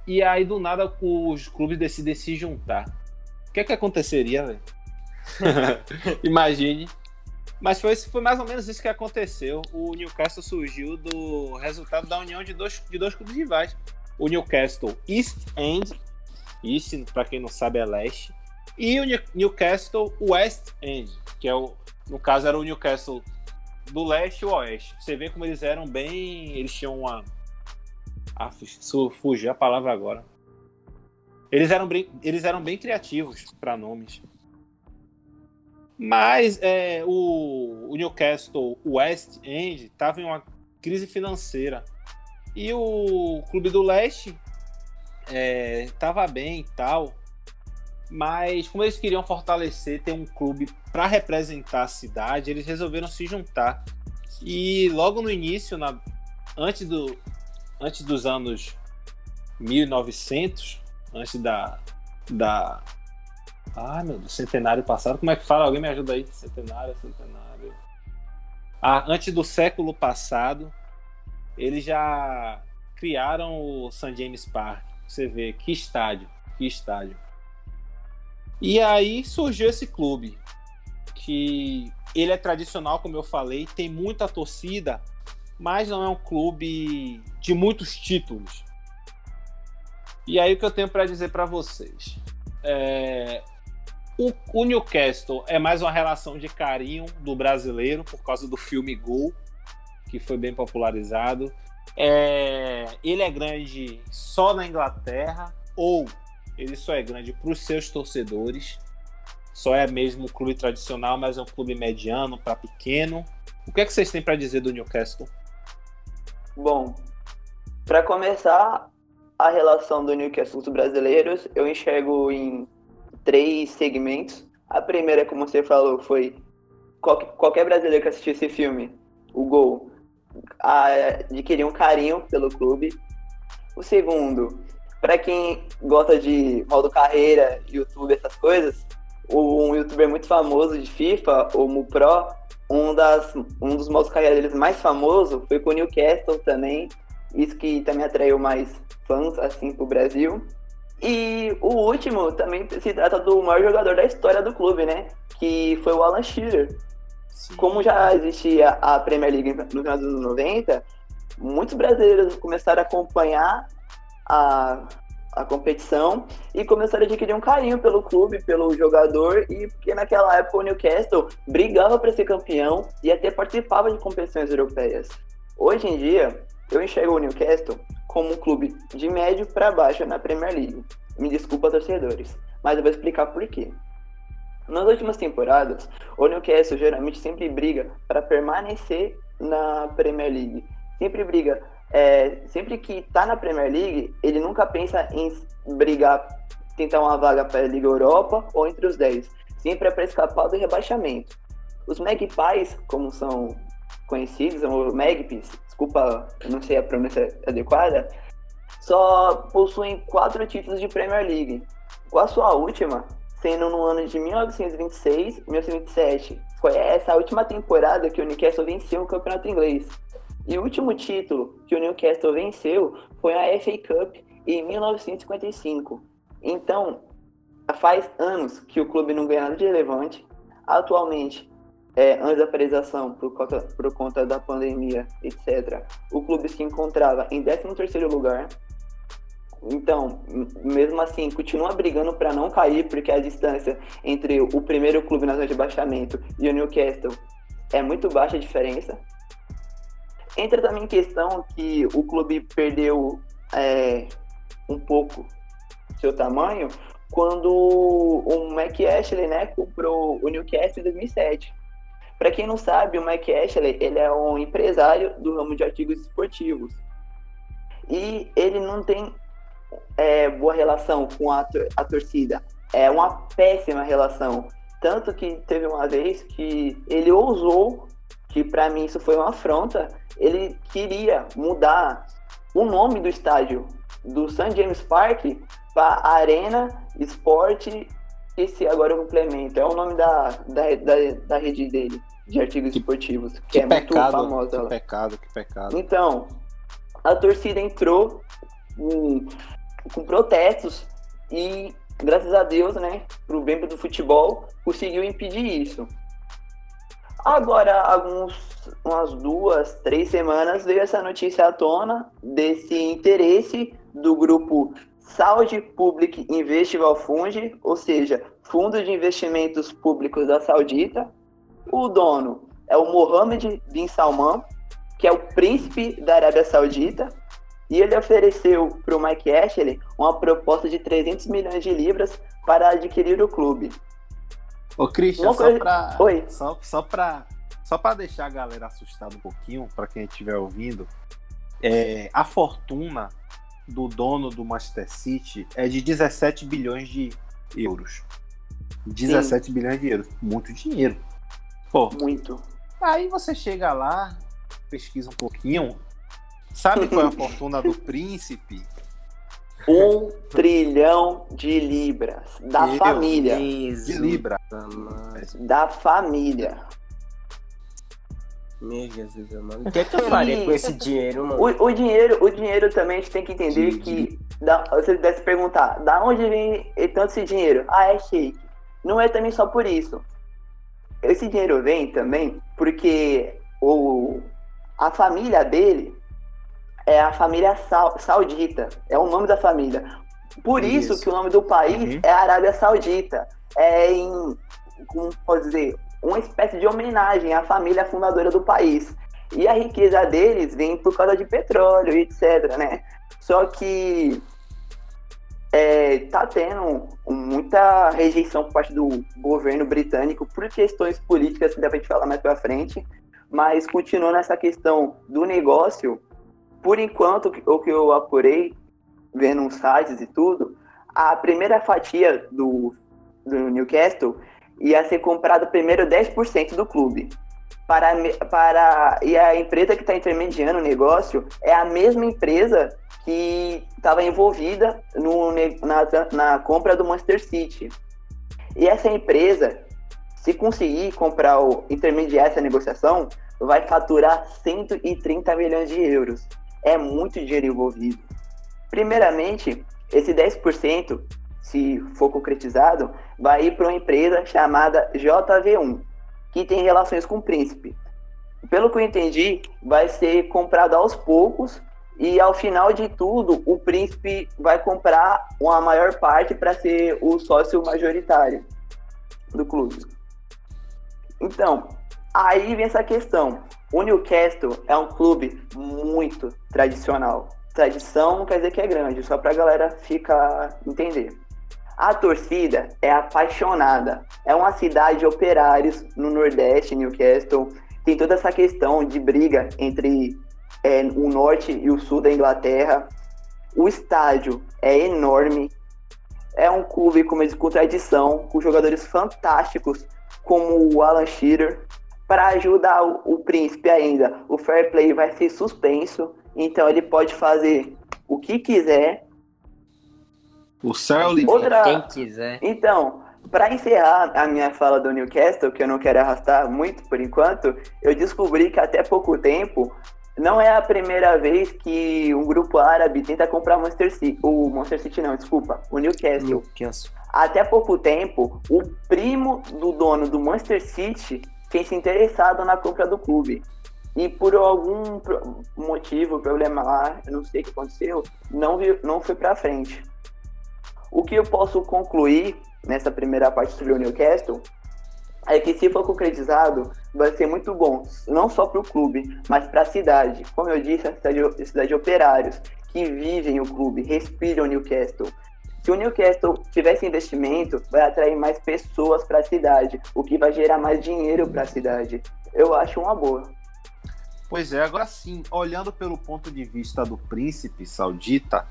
E aí, do nada, os clubes decidem se juntar. O que é que aconteceria, velho? Imagine mas foi, foi mais ou menos isso que aconteceu. O Newcastle surgiu do resultado da união de dois, de dois clubes rivais. O Newcastle East End, East, para quem não sabe, é leste. E o Newcastle West End, que é o, no caso era o Newcastle do leste e o oeste. Você vê como eles eram bem. Eles tinham uma. Ah, fugiu a palavra agora. Eles eram bem, eles eram bem criativos para nomes. Mas é, o, o, Newcastle West End estava em uma crise financeira. E o Clube do Leste estava é, bem e tal. Mas como eles queriam fortalecer, ter um clube para representar a cidade, eles resolveram se juntar. E logo no início, na, antes, do, antes dos anos 1900, antes da, da ah, meu Deus, centenário passado. Como é que fala? Alguém me ajuda aí? Centenário, centenário. Ah, antes do século passado, eles já criaram o St. James Park. Você vê que estádio, que estádio. E aí surgiu esse clube, que ele é tradicional, como eu falei, tem muita torcida, mas não é um clube de muitos títulos. E aí o que eu tenho para dizer para vocês? É, o, o, Newcastle é mais uma relação de carinho do brasileiro por causa do filme Gol, que foi bem popularizado. É, ele é grande só na Inglaterra ou ele só é grande para os seus torcedores. Só é mesmo um clube tradicional, mas é um clube mediano para pequeno. O que é que vocês têm para dizer do Newcastle? Bom, para começar, a relação do Newcastle com os brasileiros, eu enxergo em três segmentos. A primeira, como você falou, foi qualquer brasileiro que assistiu esse filme, o Gol, adquirir um carinho pelo clube. O segundo, para quem gosta de modo carreira, YouTube, essas coisas, um youtuber muito famoso de FIFA, o Mupro, um, das, um dos modos carreira deles mais famoso foi com o Newcastle também. Isso que também atraiu mais fãs assim pro Brasil. E o último também se trata do maior jogador da história do clube, né? Que foi o Alan Shearer. Sim. Como já existia a Premier League no final dos anos 90, muitos brasileiros começaram a acompanhar a, a competição e começaram a adquirir um carinho pelo clube, pelo jogador e porque naquela época o Newcastle brigava para ser campeão e até participava de competições europeias. Hoje em dia, eu enxergo o Newcastle como um clube de médio para baixo na Premier League. Me desculpa, torcedores, mas eu vou explicar por quê. Nas últimas temporadas, o Newcastle geralmente sempre briga para permanecer na Premier League. Sempre briga é, sempre que está na Premier League, ele nunca pensa em brigar, tentar uma vaga para a Liga Europa ou entre os 10. Sempre é para escapar do rebaixamento. Os Magpies, como são conhecidos, ou Magpies, desculpa, não sei a pronúncia adequada, só possuem quatro títulos de Premier League. Com a sua última, sendo no ano de 1926 1927. Foi essa última temporada que o Newcastle venceu o campeonato inglês. E o último título que o Newcastle venceu foi a FA Cup em 1955. Então, faz anos que o clube não ganha nada de relevante. Atualmente, é, antes da paralisação por conta, por conta da pandemia, etc., o clube se encontrava em 13º lugar. Então, mesmo assim, continua brigando para não cair, porque a distância entre o primeiro clube na zona de baixamento e o Newcastle é muito baixa a diferença. Entra também em questão que o clube perdeu é, um pouco seu tamanho quando o Mac Ashley né, comprou o Newcastle em 2007. Para quem não sabe, o Mac Ashley ele é um empresário do ramo de artigos esportivos. E ele não tem é, boa relação com a, a torcida. É uma péssima relação. Tanto que teve uma vez que ele ousou, que para mim isso foi uma afronta, ele queria mudar o nome do estádio do St. James Park para Arena Esporte, esse agora o complemento, é o nome da, da, da, da rede dele, de artigos que, esportivos, que, que é pecado, muito famosa. Que pecado, que pecado. Então, a torcida entrou com, com protestos e, graças a Deus, né, pro bem do futebol, conseguiu impedir isso. Agora, alguns, umas duas, três semanas, veio essa notícia à tona desse interesse do grupo Saudi Public Investment Fund, ou seja, Fundo de Investimentos Públicos da Saudita. O dono é o Mohammed bin Salman, que é o príncipe da Arábia Saudita, e ele ofereceu para o Mike Ashley uma proposta de 300 milhões de libras para adquirir o clube. Ô, Christian, só pra, Oi. Só, só pra, só pra deixar a galera assustada um pouquinho, para quem estiver ouvindo, é, a fortuna do dono do Manchester City é de 17 bilhões de euros. 17 Sim. bilhões de euros. Muito dinheiro. Pô, Muito. Aí você chega lá, pesquisa um pouquinho. Sabe qual é a fortuna do príncipe? Um trilhão de libras da Meu família. Deus de libras. Da família. Meu Jesus, mano. O que é que eu faria com esse dinheiro, mano? O, o, dinheiro, o dinheiro também a gente tem que entender que. Da, você deve se perguntar, da onde vem tanto esse dinheiro? Ah, é shake. Não é também só por isso. Esse dinheiro vem também porque o, a família dele é a família saudita, é o nome da família. Por isso, isso que o nome do país uhum. é Arábia Saudita. É em, como pode dizer, uma espécie de homenagem à família fundadora do país. E a riqueza deles vem por causa de petróleo, etc, né? Só que é, tá tendo muita rejeição por parte do governo britânico por questões políticas que dá pra gente falar mais pra frente, mas continuando essa questão do negócio, por enquanto, o que eu apurei, vendo uns sites e tudo, a primeira fatia do, do Newcastle ia ser comprado primeiro 10% do clube. Para, para, e a empresa que está intermediando o negócio é a mesma empresa que estava envolvida no, na, na compra do Manchester City. E essa empresa, se conseguir comprar ou intermediar essa negociação, vai faturar 130 milhões de euros é muito dinheiro envolvido. Primeiramente, esse 10%, se for concretizado, vai ir para uma empresa chamada JV1, que tem relações com o príncipe. Pelo que eu entendi, vai ser comprado aos poucos E ao final de tudo, o príncipe vai comprar uma maior parte para ser o sócio majoritário do clube. Então, aí vem essa questão. O Newcastle é um clube muito tradicional. Tradição não quer dizer que é grande, só para a galera ficar entender. A torcida é apaixonada. É uma cidade de operários no Nordeste, Newcastle. Tem toda essa questão de briga entre é, o norte e o sul da Inglaterra. O estádio é enorme. É um clube com, com tradição, com jogadores fantásticos, como o Alan Shearer. Para ajudar o, o príncipe ainda, o fair play vai ser suspenso, então ele pode fazer o que quiser. O céu Outra... Quem quiser. Então, para encerrar a minha fala do Newcastle, que eu não quero arrastar muito por enquanto, eu descobri que até pouco tempo não é a primeira vez que um grupo árabe tenta comprar o Manchester City. O Manchester City não, desculpa, o Newcastle. Newcastle. Até pouco tempo, o primo do dono do Manchester City tinha se interessado na compra do clube. E por algum motivo, problema lá, eu não sei o que aconteceu, não, vi, não foi para frente. O que eu posso concluir nessa primeira parte sobre o Newcastle é que se for concretizado, vai ser muito bom, não só para o clube, mas para a cidade. Como eu disse, a cidade, a cidade de operários que vivem o clube, respiram o Newcastle. Se o Newcastle tivesse investimento, vai atrair mais pessoas para a cidade, o que vai gerar mais dinheiro para a cidade. Eu acho uma boa. Pois é, agora sim, olhando pelo ponto de vista do príncipe saudita,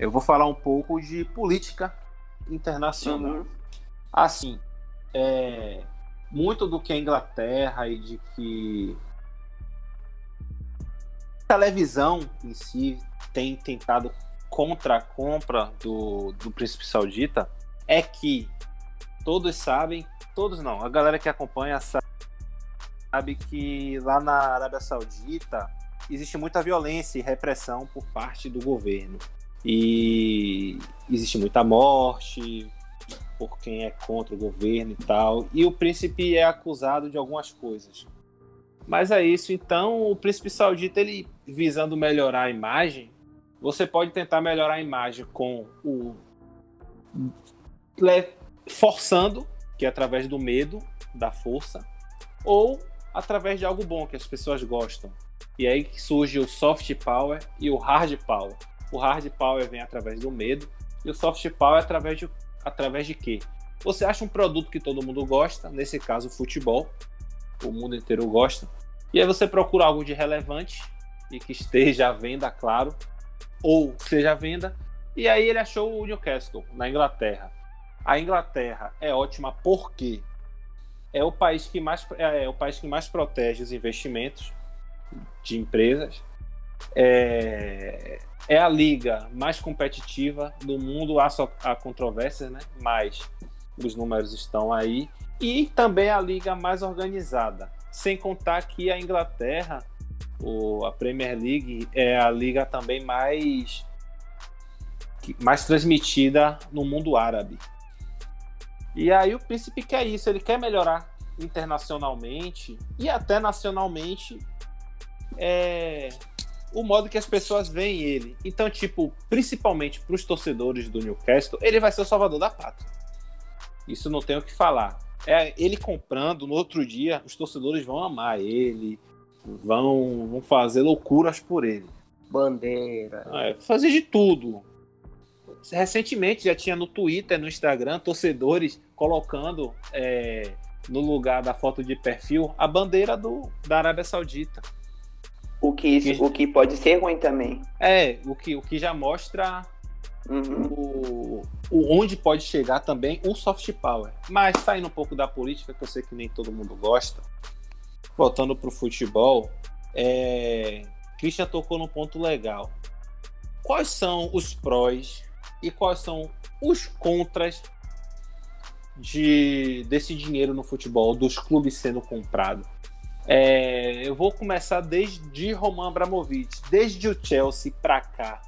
eu vou falar um pouco de política internacional. Uhum. Assim, é, muito do que a Inglaterra e de que a televisão em si tem tentado contra a compra do, do príncipe saudita é que todos sabem, todos não, a galera que acompanha sabe, que lá na Arábia Saudita existe muita violência e repressão por parte do governo. E existe muita morte por quem é contra o governo e tal. E o príncipe é acusado de algumas coisas. Mas é isso, então o príncipe saudita, ele visando melhorar a imagem, você pode tentar melhorar a imagem com o forçando, que é através do medo, da força, ou através de algo bom que as pessoas gostam. E aí surge o soft power e o hard power. O hard power vem através do medo e o soft power é através de através de quê? Você acha um produto que todo mundo gosta, nesse caso futebol, o mundo inteiro gosta, e aí você procura algo de relevante e que esteja à venda, claro, ou seja à venda. E aí ele achou o Newcastle, na Inglaterra. A Inglaterra é ótima porque é o país que mais, é, é o país que mais protege os investimentos de empresas. É, é a liga mais competitiva do mundo. Há, só, há controvérsias, né? Mas os números estão aí. E também a liga mais organizada. Sem contar que a Inglaterra o, a Premier League é a liga também mais mais transmitida no mundo árabe. E aí o príncipe quer isso, ele quer melhorar internacionalmente e até nacionalmente é, o modo que as pessoas veem ele. Então, tipo, principalmente para os torcedores do Newcastle, ele vai ser o salvador da pátria. Isso não tem o que falar. É, ele comprando, no outro dia, os torcedores vão amar ele, vão, vão fazer loucuras por ele. Bandeira. É, fazer de tudo. Recentemente já tinha no Twitter, no Instagram, torcedores colocando é, no lugar da foto de perfil a bandeira do, da Arábia Saudita. O que, isso, o que pode ser ruim também. É, o que, o que já mostra uhum. o, o, onde pode chegar também o soft power. Mas saindo um pouco da política, que eu sei que nem todo mundo gosta, voltando para o futebol, é... Christian tocou num ponto legal. Quais são os prós e quais são os contras de, desse dinheiro no futebol, dos clubes sendo comprados? É, eu vou começar desde Roman Abramovich, desde o Chelsea para cá.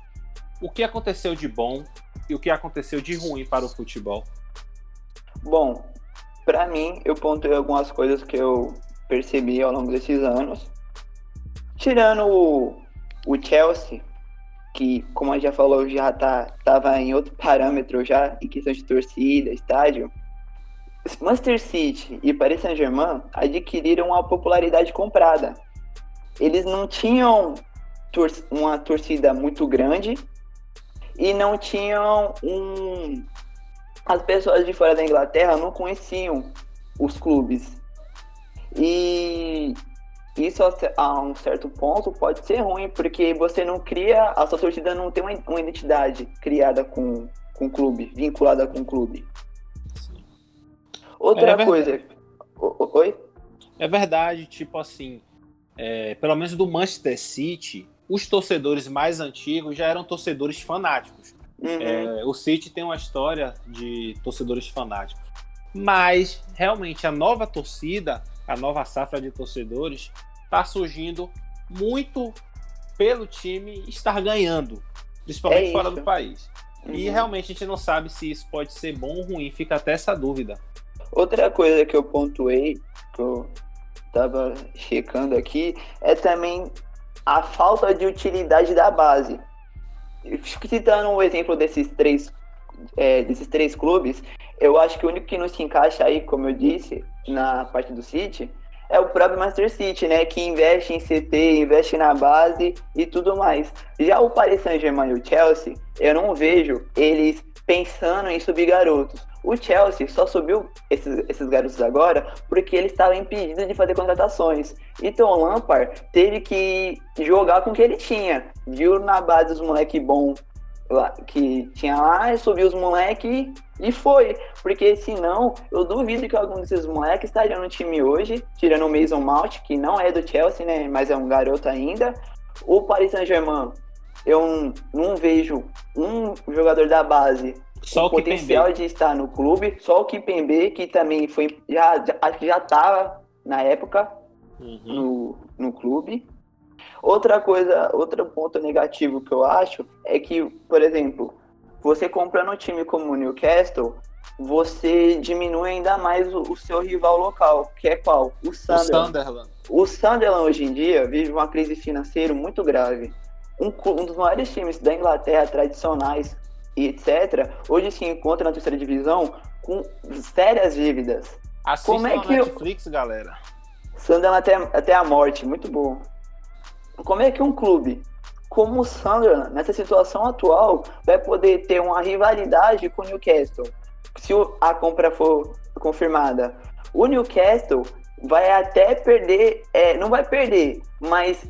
O que aconteceu de bom e o que aconteceu de ruim para o futebol? Bom, para mim, eu pontuei algumas coisas que eu percebi ao longo desses anos. Tirando o, o Chelsea, que, como a gente já falou, já tá, tava em outro parâmetro já, em questão de torcida, estádio. Manchester City e Paris Saint-Germain adquiriram uma popularidade comprada. Eles não tinham tor uma torcida muito grande e não tinham um. As pessoas de fora da Inglaterra não conheciam os clubes. E isso a um certo ponto pode ser ruim, porque você não cria, a sua torcida não tem uma identidade criada com, com o clube, vinculada com o clube. Outra é coisa. Oi? É verdade, tipo assim, é, pelo menos do Manchester City, os torcedores mais antigos já eram torcedores fanáticos. Uhum. É, o City tem uma história de torcedores fanáticos. Mas, realmente, a nova torcida, a nova safra de torcedores, está surgindo muito pelo time estar ganhando, principalmente é fora do país. Uhum. E realmente a gente não sabe se isso pode ser bom ou ruim, fica até essa dúvida. Outra coisa que eu pontuei, que eu tava checando aqui, é também a falta de utilidade da base. Citando um exemplo desses três, é, desses três clubes, eu acho que o único que não se encaixa aí, como eu disse, na parte do City, é o próprio Master City, né? Que investe em CT, investe na base e tudo mais. Já o Paris Saint-Germain e o Chelsea, eu não vejo eles pensando em subir garotos. O Chelsea só subiu esses, esses garotos agora porque ele estava impedido de fazer contratações. Então o Lampard teve que jogar com o que ele tinha. Viu na base os moleque bom lá, que tinha lá, subiu os moleque e foi. Porque senão, eu duvido que algum desses moleques estariam no time hoje, tirando o Mason Mount, que não é do Chelsea, né? Mas é um garoto ainda. O Paris Saint-Germain eu não vejo um jogador da base só o potencial de estar no clube, só o Kipembe, que também foi já acho que já estava na época uhum. no, no clube. Outra coisa, outro ponto negativo que eu acho é que, por exemplo, você comprando um time como o Newcastle, você diminui ainda mais o, o seu rival local, que é qual? O Sunderland. O Sunderland. O Sunderland hoje em dia vive uma crise financeira muito grave um, um dos maiores times da Inglaterra, tradicionais e etc., hoje se encontra na terceira divisão com sérias dívidas. Assista Como é que Netflix, eu... galera. Sunderland até, até a morte, muito bom. Como é que um clube como o Sunderland, nessa situação atual, vai poder ter uma rivalidade com o Newcastle? Se a compra for confirmada. O Newcastle vai até perder, é, não vai perder, mas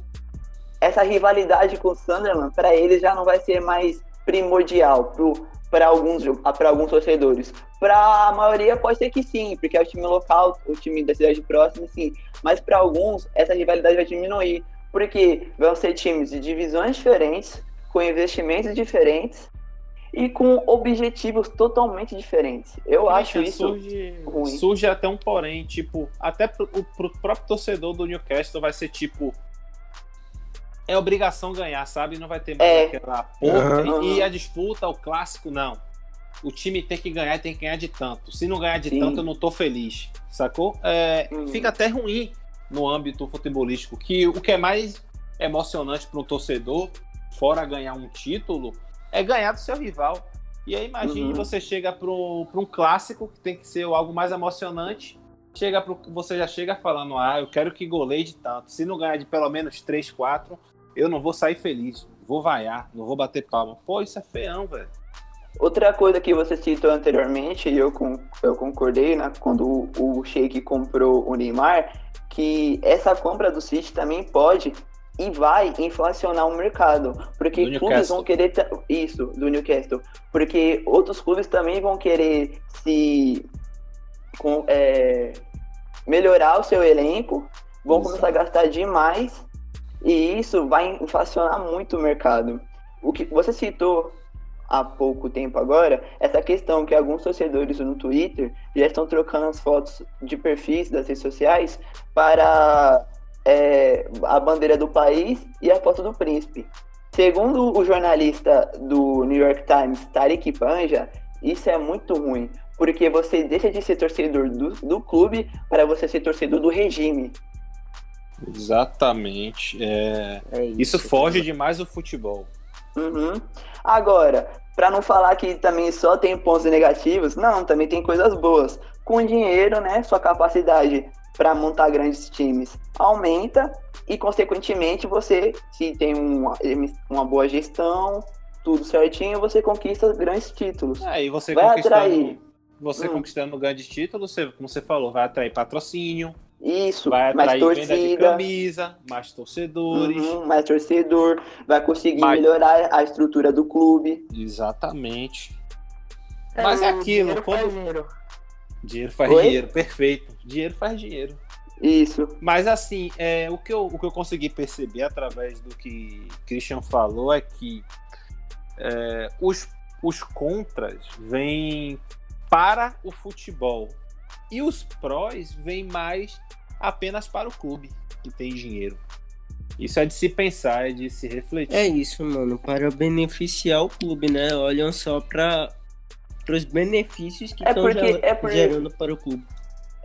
essa rivalidade com o Sunderland, para eles já não vai ser mais primordial para alguns, alguns torcedores. Para a maioria pode ser que sim, porque é o time local, o time da cidade próxima, sim. Mas para alguns, essa rivalidade vai diminuir, porque vão ser times de divisões diferentes, com investimentos diferentes e com objetivos totalmente diferentes. Eu acho isso surge, ruim. Surge até um porém, tipo, até pro, pro próprio torcedor do Newcastle vai ser tipo, é obrigação ganhar, sabe? Não vai ter mais é. aquela porra. Uhum. E, a disputa, o clássico, não. O time tem que ganhar e tem que ganhar de tanto. Se não ganhar de Sim. tanto, eu não tô feliz. Sacou? É, uhum. Fica até ruim no âmbito futebolístico. Que o que é mais emocionante para um torcedor, fora ganhar um título, é ganhar do seu rival. E aí imagine uhum. você chega para um clássico que tem que ser algo mais emocionante chega pro, você já chega falando, ah, eu quero que goleie de tanto. Se não ganhar de pelo menos 3, 4, eu não vou sair feliz. Vou vaiar, não vou bater palma. Pô, isso é feião, velho. Outra coisa que você citou anteriormente, e eu, eu concordei, né, quando o, o Sheik comprou o Neymar, que essa compra do City também pode e vai inflacionar o mercado, porque clubes vão querer isso do Newcastle, porque outros clubes também vão querer se com, é, melhorar o seu elenco, vão começar a gastar demais e isso vai inflacionar muito o mercado. O que você citou há pouco tempo agora, essa questão que alguns torcedores no Twitter já estão trocando as fotos de perfis das redes sociais para é, a bandeira do país e a foto do príncipe. Segundo o jornalista do New York Times, Tariq Panja, isso é muito ruim, porque você deixa de ser torcedor do, do clube para você ser torcedor do regime. Exatamente. É... É isso, isso foge demais do futebol. Uhum. Agora, para não falar que também só tem pontos negativos, não, também tem coisas boas. Com dinheiro, né, sua capacidade para montar grandes times aumenta e, consequentemente, você, se tem uma, uma boa gestão, tudo certinho, você conquista grandes títulos. É, e você Vai conquistando, atrair. Você Hum. conquistando grandes títulos, você, como você falou, vai atrair patrocínio, Isso, vai mais atrair venda de torcida, camisa, mais torcedores. uhum, mais torcedor, vai conseguir Mais- melhorar a estrutura do clube. Exatamente. Mas é aquilo, dinheiro quando- faz dinheiro. Dinheiro faz Oi? dinheiro, perfeito. Dinheiro faz dinheiro. Isso. Mas assim, é, o, que eu, o que eu consegui perceber através do que Christian falou é que é, os, os contras vêm para o futebol e os prós vêm mais apenas para o clube que tem dinheiro. Isso é de se pensar, é de se refletir. É isso, mano, para beneficiar o clube, né? Olham só para os benefícios que É estão porque- é porque- gerando para o clube.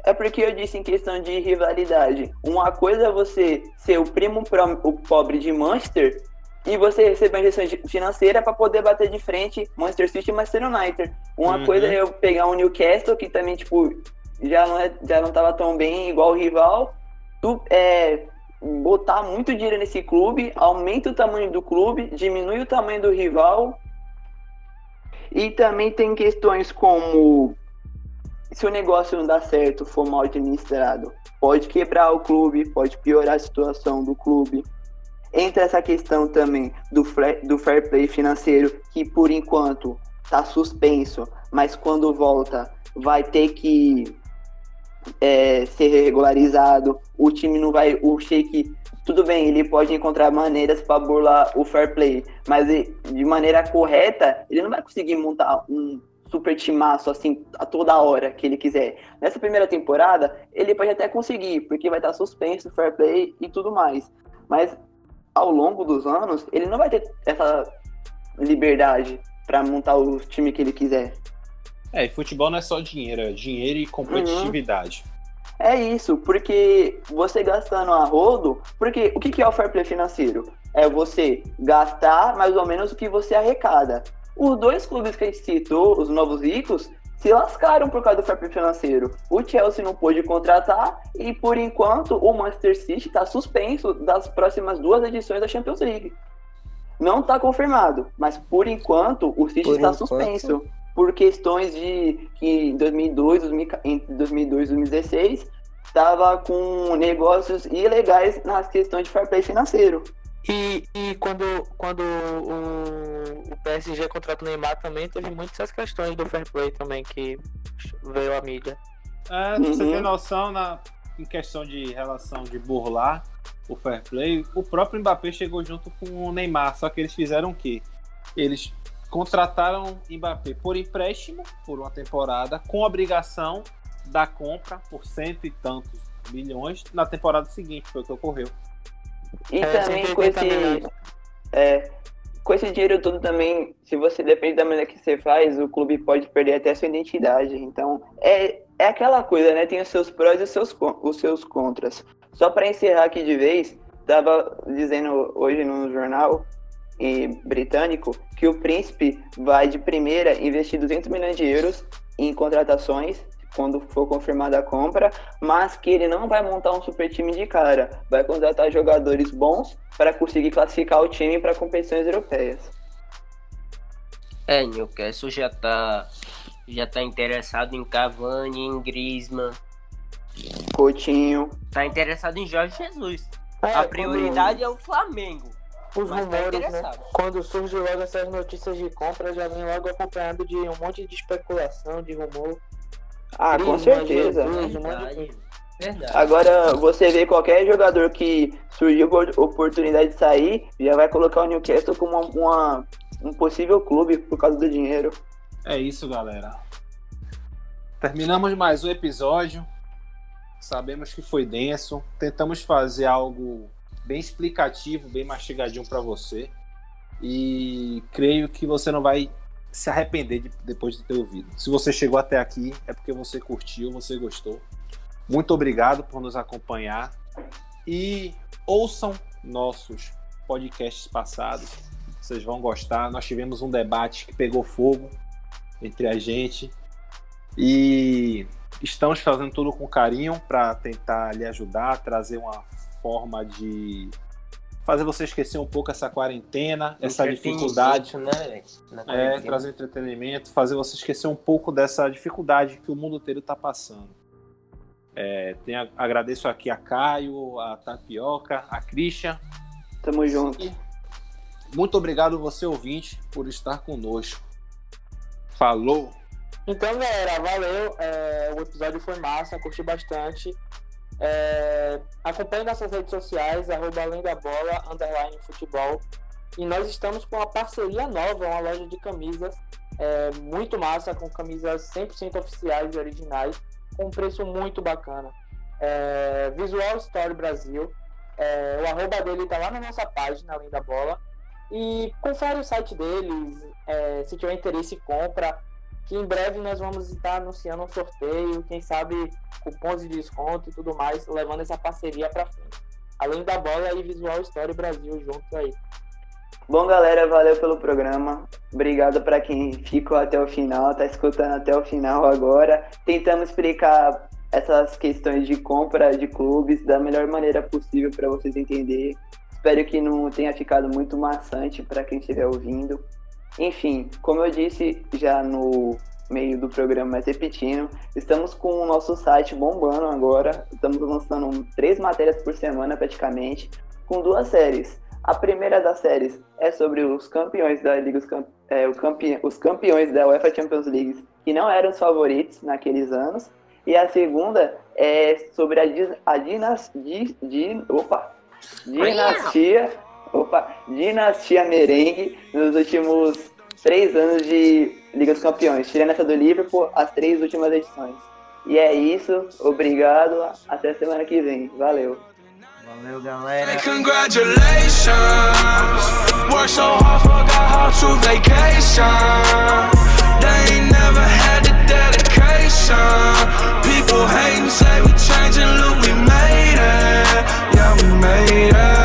É porque eu disse em questão de rivalidade. Uma coisa é você ser o primo pro- o pobre de Manchester e você receber uma gestão financeira para poder bater de frente Manchester City e Manchester United. Uma Uhum. coisa é eu pegar o Newcastle, que também, tipo, já não, é, já não tava tão bem igual o rival. Tu, é, botar muito dinheiro nesse clube, aumenta o tamanho do clube, diminui o tamanho do rival. E também tem questões como se o negócio não dá certo, for mal administrado, pode quebrar o clube, pode piorar a situação do clube. Entra essa questão também do, do fair play financeiro, que por enquanto está suspenso, mas quando volta vai ter que é, ser regularizado. O time não vai. O Sheik, tudo bem, ele pode encontrar maneiras para burlar o fair play, mas de maneira correta, ele não vai conseguir montar um super timaço assim a toda hora que ele quiser. Nessa primeira temporada, ele pode até conseguir, porque vai estar suspenso, fair play e tudo mais. Mas ao longo dos anos, ele não vai ter essa liberdade para montar o time que ele quiser. É, e futebol não é só dinheiro, é dinheiro e competitividade. É isso, porque você gastando a rodo, porque o que que é o fair play financeiro? É você gastar mais ou menos o que você arrecada. Os dois clubes que a gente citou, os novos ricos, se lascaram por causa do fair play financeiro. O Chelsea não pôde contratar e, por enquanto, o Manchester City está suspenso das próximas duas edições da Champions League. Não está confirmado, mas por enquanto o City está suspenso por questões de que em 2002, 2000 entre 2002 e 2016 estava com negócios ilegais nas questões de fair play financeiro. E, e quando, quando o, o PSG contratou o Neymar também teve muitas questões do fair play também que veio à mídia. É, pra você Uhum. ter noção, na, em questão de relação de burlar o fair play, o próprio Mbappé chegou junto com o Neymar, só que eles fizeram o quê? Eles contrataram Mbappé por empréstimo por uma temporada, com obrigação da compra por cento e tantos milhões na temporada seguinte, foi o que ocorreu. E É, também 180 com esse, milhões. é, com esse dinheiro todo também, se você depende da maneira que você faz, o clube pode perder até a sua identidade. Então, é, é aquela coisa, né? Tem os seus prós e os seus, os seus contras. Só para encerrar aqui de vez, tava dizendo hoje no jornal e britânico que o Príncipe vai de primeira investir 200 milhões de euros em contratações quando for confirmada a compra, mas que ele não vai montar um super time de cara, vai contratar jogadores bons para conseguir classificar o time para competições europeias. É, Newcastle já tá já tá interessado em Cavani, em Griezmann, Coutinho, tá interessado em Jorge Jesus. É, A prioridade é o Flamengo. Os Mas tá rumores, né? interessado. Quando surge logo essas notícias de compra, já vem logo acompanhado de um monte de especulação, de rumor. Ah, com Griezmann, certeza. Verdade. Agora, você vê qualquer jogador que surgiu por oportunidade de sair, já vai colocar o Newcastle como uma, uma- um possível clube por causa do dinheiro. É isso, galera. Terminamos mais um episódio. Sabemos que foi denso. Tentamos fazer algo bem explicativo, bem mastigadinho para você. E creio que você não vai se arrepender de- depois de ter ouvido. Se você chegou até aqui, é porque você curtiu, você gostou. Muito obrigado por nos acompanhar. E ouçam nossos podcasts passados. Vocês vão gostar. Nós tivemos um debate que pegou fogo entre a gente e estamos fazendo tudo com carinho para tentar lhe ajudar, trazer uma forma de fazer você esquecer um pouco essa quarentena, essa dificuldade, né? É, trazer entretenimento, fazer você esquecer um pouco dessa dificuldade que o mundo inteiro está passando. É, tem, agradeço aqui a Caio, a Tapioca, a Christian. Tamo junto. E muito obrigado você ouvinte por estar conosco. Falou! Então, galera, valeu. É, o episódio foi massa, curti bastante. É, acompanhe nossas redes sociais, arroba além da bola, underline futebol. E nós estamos com uma parceria nova, uma loja de camisas é, muito massa, com camisas 100% oficiais e originais, com um preço muito bacana. É, Visual Story Brasil. É, o arroba dele tá lá na nossa página, além da bola. E confere o site deles, é, se tiver interesse, compra que em breve nós vamos estar anunciando um sorteio, quem sabe cupons de desconto e tudo mais, levando essa parceria para frente. Além da bola e Visual Story Brasil juntos aí. Bom, galera, valeu pelo programa. Obrigado para quem ficou até o final, tá escutando até o final agora. Tentamos explicar essas questões de compra de clubes da melhor maneira possível para vocês entenderem. Espero que não tenha ficado muito maçante para quem estiver ouvindo. Enfim, como eu disse já no meio do programa, mas repetindo, estamos com o nosso site bombando agora. Estamos lançando três matérias por semana praticamente, com duas séries. A primeira das séries é sobre os campeões da Liga, os, é, campe, os campeões da UEFA Champions League que não eram os favoritos naqueles anos. E a segunda é sobre a, a dinastia, di, opa, dinastia Opa, Dinastia Merengue nos últimos três anos de Liga dos Campeões, tirando essa do Liverpool, as três últimas edições. E é isso, obrigado, até semana que vem. Valeu. Valeu, galera. Congratulations. Work so hard, forgot how to vacation. They ain't never had the dedication. People hate say we changing, look, we made it. Yeah, we made it.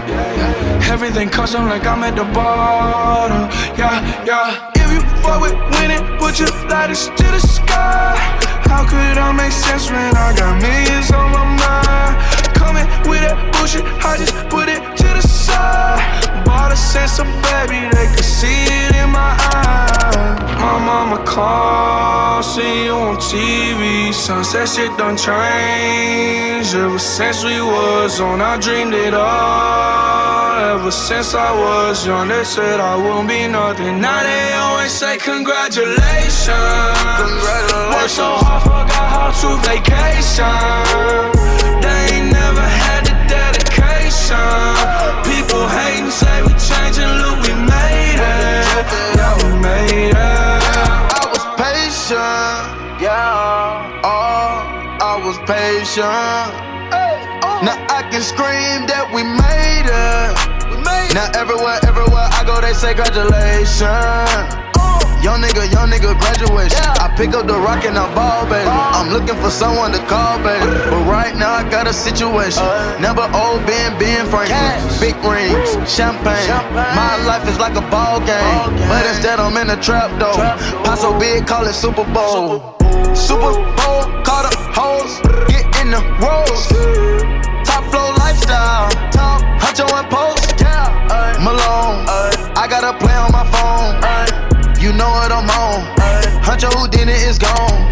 Everything custom like I'm at the bottom. Yeah, yeah. If you fuck with winning, put your lighters to the sky. How could I make sense when I got millions on my mind? Coming with that bullshit, I just put it side. Bought a sense baby, they could see it in my eyes. My mama called, see you on TV. Sunset shit done changed. Ever since we was on, I dreamed it all. Ever since I was young, they said I wouldn't be nothing. Now they always say congratulations. Congratulations. Worked so hard, forgot how to vacation. They ain't never had the dedication. People hating, say we changing, look, we made it. Yeah, we made it. I was patient, yeah. Oh, I was patient. Now I can scream that we made it. Now everywhere, everywhere I go, they say congratulations. Young nigga, young nigga, graduation. I pick up the rock and I ball, baby. I'm looking for someone to call, baby. But right now I got a situation. Uh. Never old Ben, Ben Franklin. Big rings, champagne. My life is like a ball game. But instead I'm in a trap though. Paso big, call it Super Bowl. Super Bowl, call the hoes, get in the rolls. Top flow lifestyle, Top, Huncho and post. Malone. I got a play on my phone. You know what I'm on. Huncho Houdini is gone.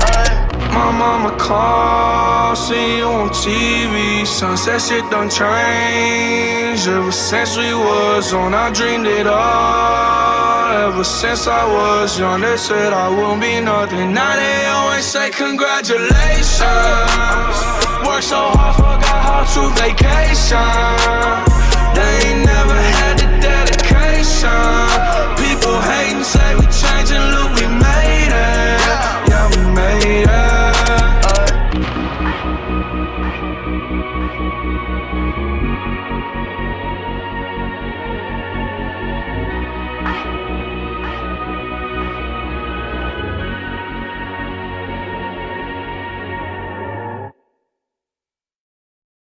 My mama called, see you on TV. Sunset shit done changed. Ever since we was on, I dreamed it all. Ever since I was young, they said I wouldn't be nothing. Now they always say congratulations. Worked so hard, forgot how to vacation. They ain't never had the dedication. Can say we changing, look, we